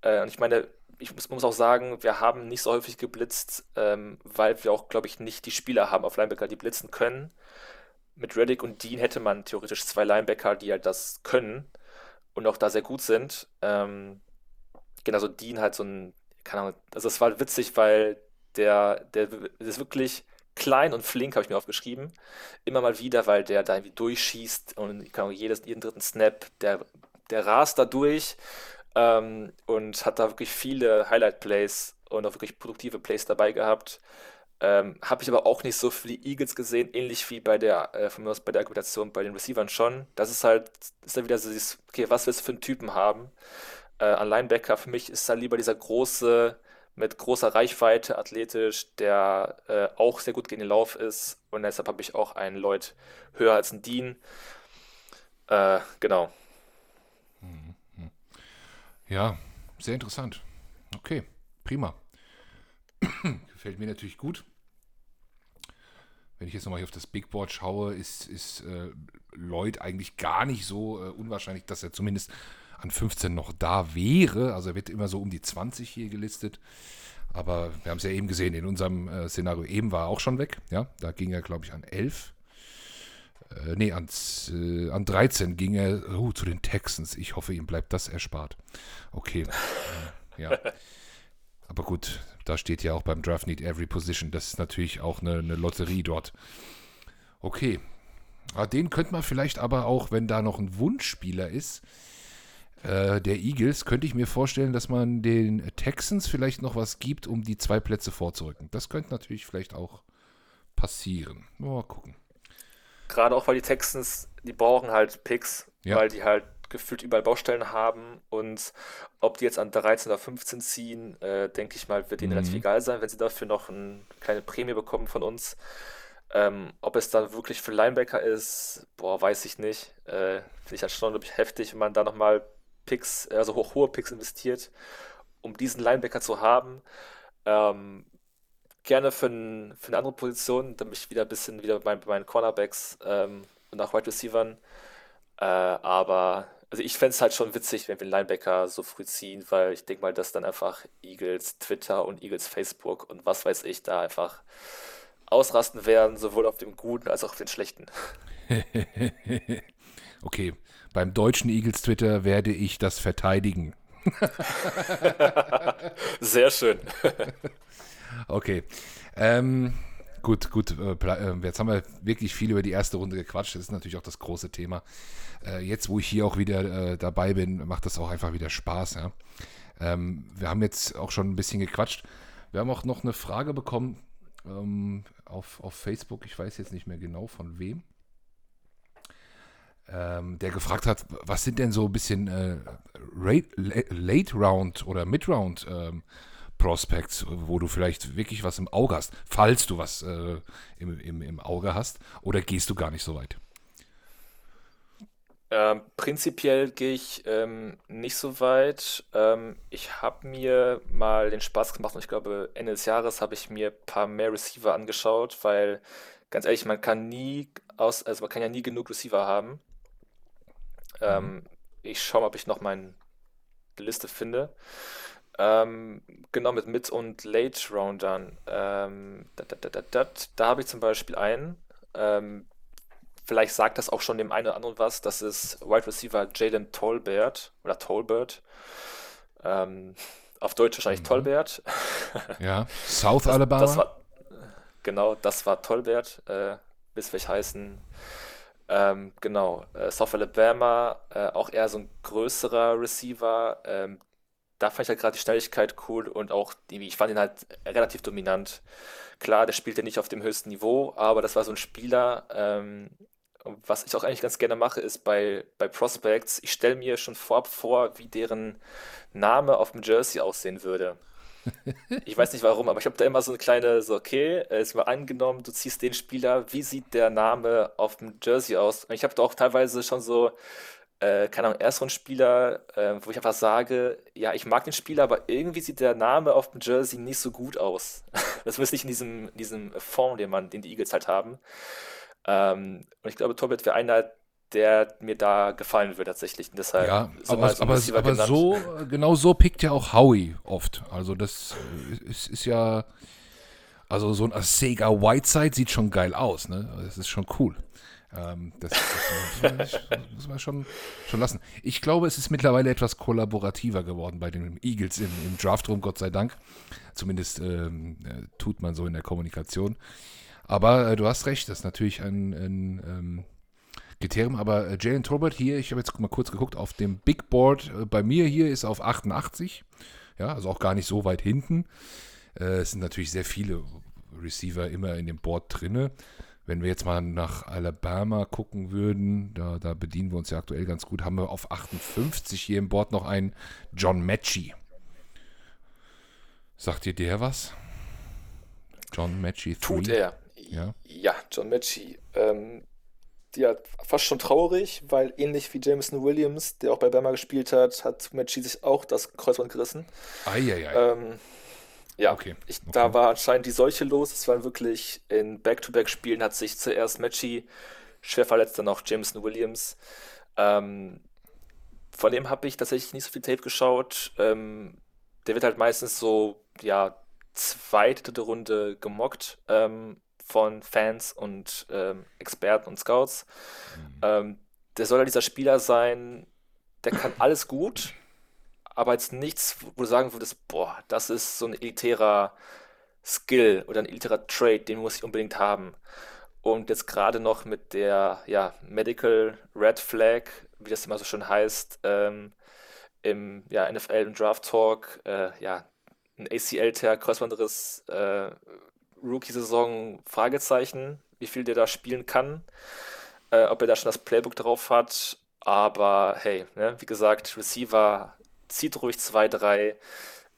Äh, und ich meine, ich muss, muss, auch sagen, wir haben nicht so häufig geblitzt, ähm, weil wir auch, glaube ich, nicht die Spieler haben auf Linebacker, die blitzen können. Mit Reddick und Dean hätte man theoretisch zwei Linebacker, die halt das können und auch da sehr gut sind. Ähm, genau, so Dean halt so ein, keine Ahnung, also es war witzig, weil der, der ist wirklich klein und flink, habe ich mir aufgeschrieben. Immer mal wieder, weil der da irgendwie durchschießt und kann jedes, jeden dritten Snap, der, der rast da durch ähm, und hat da wirklich viele Highlight-Plays und auch wirklich produktive Plays dabei gehabt. Ähm, Habe ich aber auch nicht so für die Eagles gesehen, ähnlich wie bei der, äh, bei der Argumentation bei den Receivern schon. Das ist halt, ist dann wieder so dieses, okay, was willst du für einen Typen haben? Äh, an Linebacker für mich ist da lieber dieser große, mit großer Reichweite, athletisch, der äh, auch sehr gut gegen den Lauf ist. Und deshalb habe ich auch einen Lloyd höher als einen Dean. Äh, genau. Ja, sehr interessant. Okay, prima. Gefällt mir natürlich gut. Wenn ich jetzt nochmal hier auf das Big Board schaue, ist, ist äh, Lloyd eigentlich gar nicht so äh, unwahrscheinlich, dass er zumindest an 15 noch da wäre. Also er wird immer so um die 20 hier gelistet. Aber wir haben es ja eben gesehen, in unserem äh, Szenario eben war er auch schon weg. Ja, da ging er, glaube ich, an 11. Äh, nee, ans, äh, an 13 ging er oh, zu den Texans. Ich hoffe, ihm bleibt das erspart. Okay. äh, ja. Aber gut, da steht ja auch beim Draft Need Every Position. Das ist natürlich auch eine, eine Lotterie dort. Okay. Ah, den könnte man vielleicht aber auch, wenn da noch ein Wunschspieler ist, äh, der Eagles, könnte ich mir vorstellen, dass man den Texans vielleicht noch was gibt, um die zwei Plätze vorzurücken. Das könnte natürlich vielleicht auch passieren. Mal gucken. Gerade auch, weil die Texans, die brauchen halt Picks, ja. weil die halt gefühlt überall Baustellen haben und ob die jetzt an 13 oder 15 ziehen, äh, denke ich mal, wird ihnen mhm. relativ egal sein, wenn sie dafür noch eine kleine Prämie bekommen von uns. Ähm, ob es dann wirklich für Linebacker ist, boah, weiß ich nicht. Äh, Finde ich halt schon wirklich heftig, wenn man da nochmal Picks, also hoch, hohe Picks investiert, um diesen Linebacker zu haben. Ähm, gerne für, ein, für eine andere Position, damit ich wieder ein bisschen wieder bei, bei meinen Cornerbacks ähm, und nach Wide Receivern. Äh, aber also ich fände es halt schon witzig, wenn wir einen Linebacker so früh ziehen, weil ich denke mal, dass dann einfach Eagles Twitter und Eagles Facebook und was weiß ich da einfach ausrasten werden, sowohl auf dem Guten als auch auf den Schlechten. okay, beim deutschen Eagles Twitter werde ich das verteidigen. Sehr schön. okay. Ähm, gut, gut. Äh, äh, jetzt haben wir wirklich viel über die erste Runde gequatscht. Das ist natürlich auch das große Thema. Äh, jetzt, wo ich hier auch wieder dabei bin, macht das auch einfach wieder Spaß. Ja? Ähm, wir haben jetzt auch schon ein bisschen gequatscht. Wir haben auch noch eine Frage bekommen ähm, auf, auf Facebook, ich weiß jetzt nicht mehr genau von wem, ähm, der gefragt hat, was sind denn so ein bisschen äh, Late Round oder Mid Round ähm, Prospects, wo du vielleicht wirklich was im Auge hast, falls du was äh, im, im, im Auge hast, oder gehst du gar nicht so weit? Ähm, prinzipiell gehe ich ähm, nicht so weit. Ähm, ich habe mir mal den Spaß gemacht und ich glaube, Ende des Jahres habe ich mir ein paar mehr Receiver angeschaut, weil ganz ehrlich, man kann nie aus, also man kann ja nie genug Receiver haben. Ähm, mhm. ich schaue mal, ob ich noch meine Liste finde. Ähm, genau, mit Mid- und Late-Roundern. Ähm, da, da, da, da, habe ich zum Beispiel einen, ähm, Vielleicht sagt das auch schon dem einen oder anderen was. Das ist Wide Receiver Jaden Tolbert oder Tolbert. Ähm, auf Deutsch wahrscheinlich mhm. Tolbert. Ja, South das, Alabama. Das war, genau, das war Tolbert. Äh, bis welch heißen. Ähm, genau, äh, South Alabama, äh, auch eher so ein größerer Receiver. Ähm, da fand ich halt gerade die Schnelligkeit cool und auch, die, ich fand ihn halt relativ dominant. Klar, der spielte nicht auf dem höchsten Niveau, aber das war so ein Spieler, ähm, was ich auch eigentlich ganz gerne mache, ist bei, bei Prospects, ich stelle mir schon vorab vor, wie deren Name auf dem Jersey aussehen würde. Ich weiß nicht warum, aber ich habe da immer so eine kleine, so, okay, ist mal angenommen, du ziehst den Spieler, wie sieht der Name auf dem Jersey aus? Und ich habe da auch teilweise schon so, äh, keine Ahnung, Erstrundspieler, äh, wo ich einfach sage, ja, ich mag den Spieler, aber irgendwie sieht der Name auf dem Jersey nicht so gut aus. das ist nicht in diesem, in diesem Fond, den man, den die Eagles halt haben. Ähm, und ich glaube, Torbert wäre einer, der mir da gefallen würde tatsächlich. Und deshalb ja, aber, so, aber, aber so, genau so pickt ja auch Howie oft. Also das ist, ist ja, also so ein Sega Whiteside sieht schon geil aus, ne? Das ist schon cool. Ähm, das, das, das, muss man schon, schon lassen. Ich glaube, es ist mittlerweile etwas kollaborativer geworden bei den Eagles im, im Draftroom, Gott sei Dank. Zumindest ähm, äh, tut man so in der Kommunikation. Aber äh, du hast recht, das ist natürlich ein, ein ähm, Kriterium. Aber äh, Jalen Tolbert hier, ich habe jetzt mal kurz geguckt, auf dem Big Board äh, bei mir hier ist auf 88. Ja, also auch gar nicht so weit hinten. Äh, es sind natürlich sehr viele Receiver immer in dem Board drinne. Wenn wir jetzt mal nach Alabama gucken würden, da, da bedienen wir uns ja aktuell ganz gut, haben wir auf 58 hier im Board noch einen John Matchy. Sagt dir der was? John Matchy 3. Tut er. Ja, ja John Matchy. Ähm, ja, fast schon traurig, weil ähnlich wie Jameson Williams, der auch bei Bama gespielt hat, hat Matchy sich auch das Kreuzband gerissen. Eieiei. Ähm, ja, okay. Ich, okay. da war anscheinend die Seuche los. Es waren wirklich in Back-to-Back-Spielen hat sich zuerst Matchy schwer verletzt, dann auch Jameson Williams. Ähm, von dem habe ich tatsächlich nicht so viel Tape geschaut. Ähm, der wird halt meistens so, ja, zweite Runde gemockt. Ähm, von Fans und ähm, Experten und Scouts. Mhm. Ähm, der soll ja dieser Spieler sein, der kann alles gut, aber jetzt nichts, wo du sagen würdest, boah, das ist so ein elitärer Skill oder ein elitärer Trade, den muss ich unbedingt haben. Und jetzt gerade noch mit der ja, Medical Red Flag, wie das immer so schön heißt, ähm, im ja, NFL und Draft Talk, äh, ja, ein ACL-Tear, Kreuzbandriss, äh, Rookie-Saison Fragezeichen, wie viel der da spielen kann, äh, ob er da schon das Playbook drauf hat. Aber hey, ne, wie gesagt, Receiver zieht ruhig zwei, drei.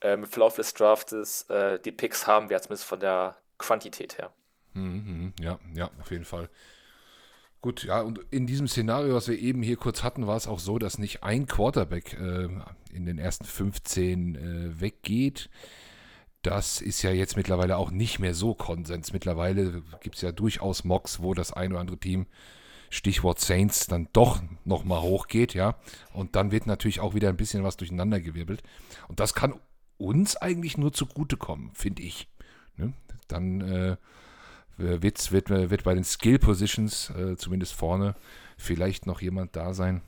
Äh, Mit Verlauf des Draftes, äh, die Picks haben wir zumindest von der Quantität her. Mhm, ja, ja, auf jeden Fall. Gut, ja, und in diesem Szenario, was wir eben hier kurz hatten, war es auch so, dass nicht ein Quarterback äh, in den ersten 15 äh, weggeht. Das ist ja jetzt mittlerweile auch nicht mehr so Konsens. Mittlerweile gibt es ja durchaus Mocks, wo das ein oder andere Team, Stichwort Saints, dann doch nochmal hochgeht, ja. Und dann wird natürlich auch wieder ein bisschen was durcheinandergewirbelt. Und das kann uns eigentlich nur zugutekommen, finde ich. Ne? Dann äh, wird, wird, wird bei den Skill Positions, äh, zumindest vorne, vielleicht noch jemand da sein,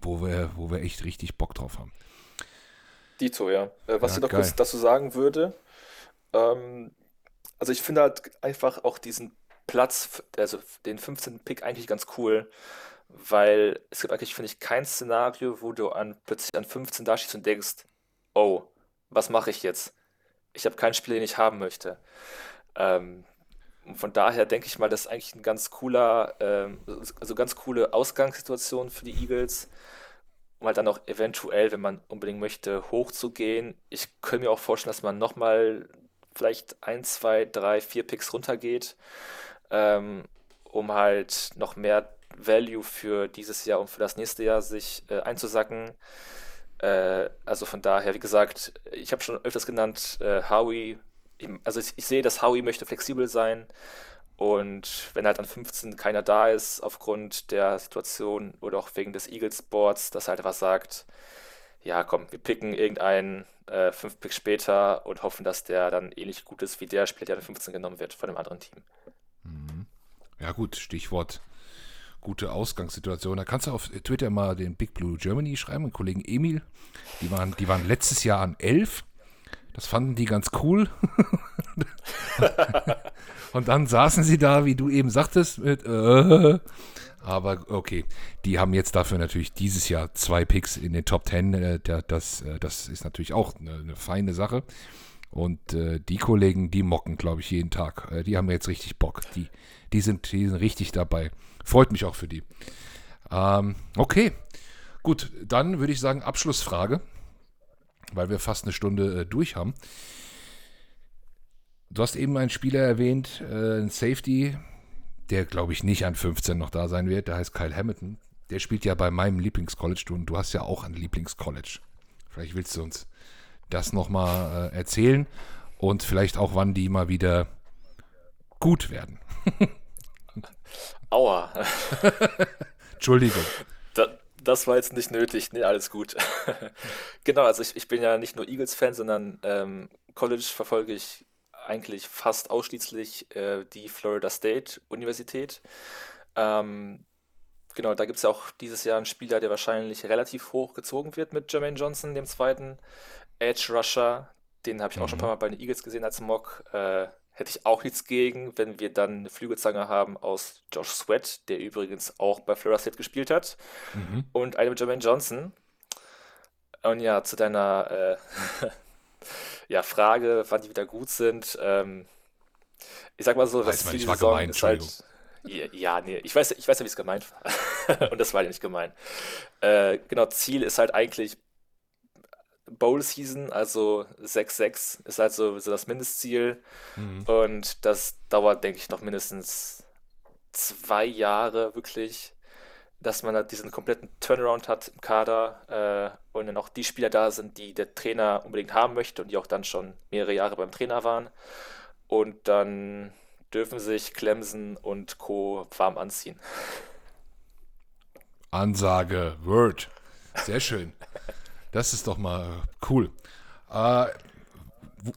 wo wir, wo wir echt richtig Bock drauf haben. Dito, ja. Äh, was ja, ich noch geil. kurz dazu sagen würde, ähm, also ich finde halt einfach auch diesen Platz, also den 15. Pick eigentlich ganz cool, weil es gibt eigentlich, finde ich, kein Szenario, wo du an, plötzlich an 15 da stehst und denkst, oh, was mache ich jetzt? Ich habe keinen Spieler, den ich haben möchte. Ähm, von daher denke ich mal, das ist eigentlich ein ganz cooler, ähm, also ganz coole Ausgangssituation für die Eagles, um halt dann auch eventuell, wenn man unbedingt möchte, hochzugehen. Ich könnte mir auch vorstellen, dass man nochmal vielleicht ein, zwei, drei, vier Picks runtergeht, ähm, um halt noch mehr Value für dieses Jahr und für das nächste Jahr sich äh, einzusacken. Äh, also von daher, wie gesagt, ich habe schon öfters genannt, äh, Howie also ich, ich sehe, dass Howie möchte flexibel sein und wenn halt an 15 keiner da ist, aufgrund der Situation oder auch wegen des Eagles Boards, dass er halt was sagt, ja komm, wir picken irgendeinen äh, fünf Picks später und hoffen, dass der dann ähnlich gut ist wie der Spieler, der an 15 genommen wird von einem anderen Team. Mhm. Ja gut, Stichwort gute Ausgangssituation. Da kannst du auf Twitter mal den Big Blue Germany schreiben, den Kollegen Emil. Die waren, die waren letztes Jahr an 11 das fanden die ganz cool. und dann saßen sie da, wie du eben sagtest, mit. Äh, aber okay, die haben jetzt dafür natürlich dieses Jahr zwei Picks in den Top Ten. Äh, das, äh, das ist natürlich auch eine, eine feine Sache. Und äh, die Kollegen, die mocken, glaube ich, jeden Tag. Die haben jetzt richtig Bock. Die, die, sind, die sind richtig dabei. Freut mich auch für die. Ähm, okay, gut, dann würde ich sagen, Abschlussfrage weil wir fast eine Stunde durch haben. Du hast eben einen Spieler erwähnt, äh, ein Safety, der glaube ich nicht an 15 noch da sein wird. Der heißt Kyle Hamilton. Der spielt ja bei meinem Lieblingscollege und du hast ja auch ein Lieblingscollege. Vielleicht willst du uns das nochmal äh, erzählen und vielleicht auch, wann die mal wieder gut werden. Aua. Entschuldigung. Da, das war jetzt nicht nötig. Nee, alles gut. genau, also ich, ich bin ja nicht nur Eagles-Fan, sondern ähm, College verfolge ich eigentlich fast ausschließlich äh, die Florida State Universität. Ähm, genau, da gibt es ja auch dieses Jahr einen Spieler, der wahrscheinlich relativ hoch gezogen wird mit Jermaine Johnson, dem zweiten Edge Rusher. Den habe ich auch schon ein paar mhm. Mal bei den Eagles gesehen als Mock. Äh, hätte ich auch nichts gegen, wenn wir dann eine Flügelzange haben aus Josh Sweat, der übrigens auch bei Florida State gespielt hat, mhm. und eine mit Jermaine Johnson. Und ja, zu deiner äh, ja, Frage, wann die wieder gut sind. Ähm, ich sag mal so, das Ziel war gemein, ist halt. Ja, nee, ich weiß, ich weiß ja, wie es gemeint war. und das war ja nicht gemein. Äh, genau, Ziel ist halt eigentlich Bowl Season, also 6-6 ist halt so, so das Mindestziel. Mhm. Und das dauert, denke ich, noch mindestens zwei Jahre wirklich, dass man halt diesen kompletten Turnaround hat im Kader äh, und dann auch die Spieler da sind, die der Trainer unbedingt haben möchte und die auch dann schon mehrere Jahre beim Trainer waren. Und dann dürfen sich Clemson und Co. warm anziehen. Ansage, Word. Sehr schön. Das ist doch mal cool. Äh,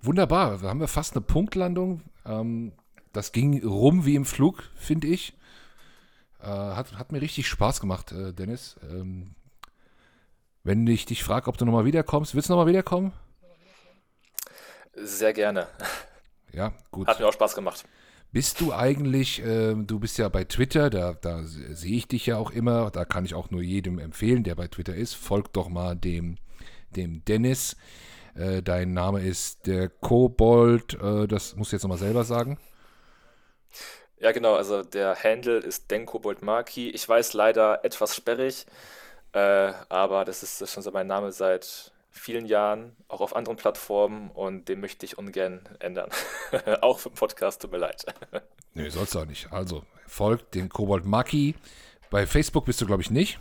wunderbar. Da haben wir fast eine Punktlandung. Ähm, das ging rum wie im Flug, finde ich. Äh, hat, hat mir richtig Spaß gemacht, äh, Dennis. Ähm, wenn ich dich frage, ob du nochmal wiederkommst, willst du nochmal wiederkommen? Sehr gerne. Ja, gut. Hat mir auch Spaß gemacht. Bist du eigentlich, äh, du bist ja bei Twitter, da, da sehe ich dich ja auch immer, da kann ich auch nur jedem empfehlen, der bei Twitter ist, folgt doch mal dem dem Dennis. Äh, dein Name ist der Kobold, äh, das musst du jetzt nochmal selber sagen. Ja, genau, also der Handle ist Denkobold Maki. Ich weiß leider etwas sperrig, äh, aber das ist, das ist schon so mein Name seit vielen Jahren, auch auf anderen Plattformen und den möchte ich ungern ändern. auch für den Podcast, tut mir leid. Nö, sollst du auch nicht. Also, folgt den Kobold Maki. Bei Facebook bist du, glaube ich, nicht.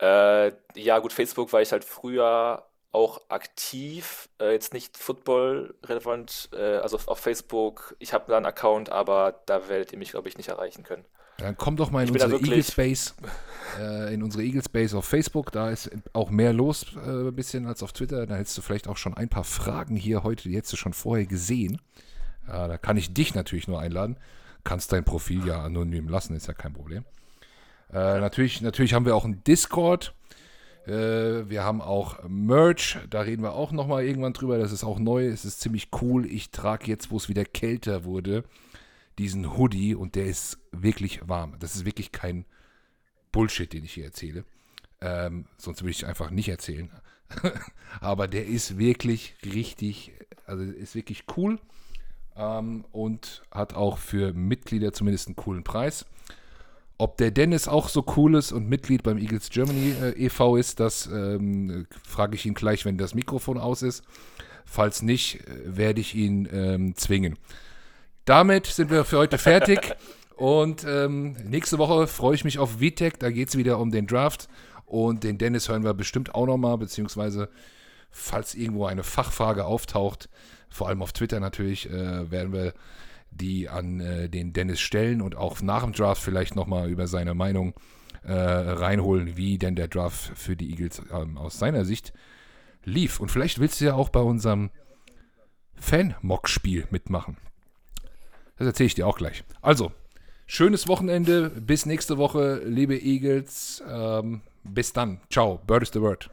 Äh, ja, gut, Facebook war ich halt früher auch aktiv, äh, jetzt nicht Football-relevant, äh, also auf Facebook. Ich habe da einen Account, aber da werdet ihr mich, glaube ich, nicht erreichen können. Dann komm doch mal in unsere Eagle Space, äh, in unsere Eagle Space auf Facebook. Da ist auch mehr los äh, ein bisschen als auf Twitter. Da hättest du vielleicht auch schon ein paar Fragen hier heute, die hättest du schon vorher gesehen. Äh, da kann ich dich natürlich nur einladen. Kannst dein Profil ja anonym lassen, ist ja kein Problem. Äh, natürlich, natürlich haben wir auch einen Discord. Äh, wir haben auch Merch, da reden wir auch nochmal irgendwann drüber. Das ist auch neu, es ist ziemlich cool. Ich trage jetzt, wo es wieder kälter wurde, diesen Hoodie und der ist wirklich warm. Das ist wirklich kein Bullshit, den ich hier erzähle. Ähm, sonst würde ich einfach nicht erzählen. Aber der ist wirklich richtig, also ist wirklich cool ähm, und hat auch für Mitglieder zumindest einen coolen Preis. Ob der Dennis auch so cool ist und Mitglied beim Eagles Germany äh, e.V. ist, das ähm, frage ich ihn gleich, wenn das Mikrofon aus ist. Falls nicht, äh, werde ich ihn ähm, zwingen. Damit sind wir für heute fertig. und ähm, nächste Woche freue ich mich auf VTech. Da geht es wieder um den Draft. Und den Dennis hören wir bestimmt auch nochmal, beziehungsweise falls irgendwo eine Fachfrage auftaucht, vor allem auf Twitter natürlich, äh, werden wir die an äh, den Dennis stellen und auch nach dem Draft vielleicht nochmal über seine Meinung äh, reinholen, wie denn der Draft für die Eagles ähm, aus seiner Sicht lief. Und vielleicht willst du ja auch bei unserem Fan-Mock-Spiel mitmachen. Das erzähle ich dir auch gleich. Also, schönes Wochenende. Bis nächste Woche, liebe Eagles. Ähm, bis dann. Ciao. Bird is the word.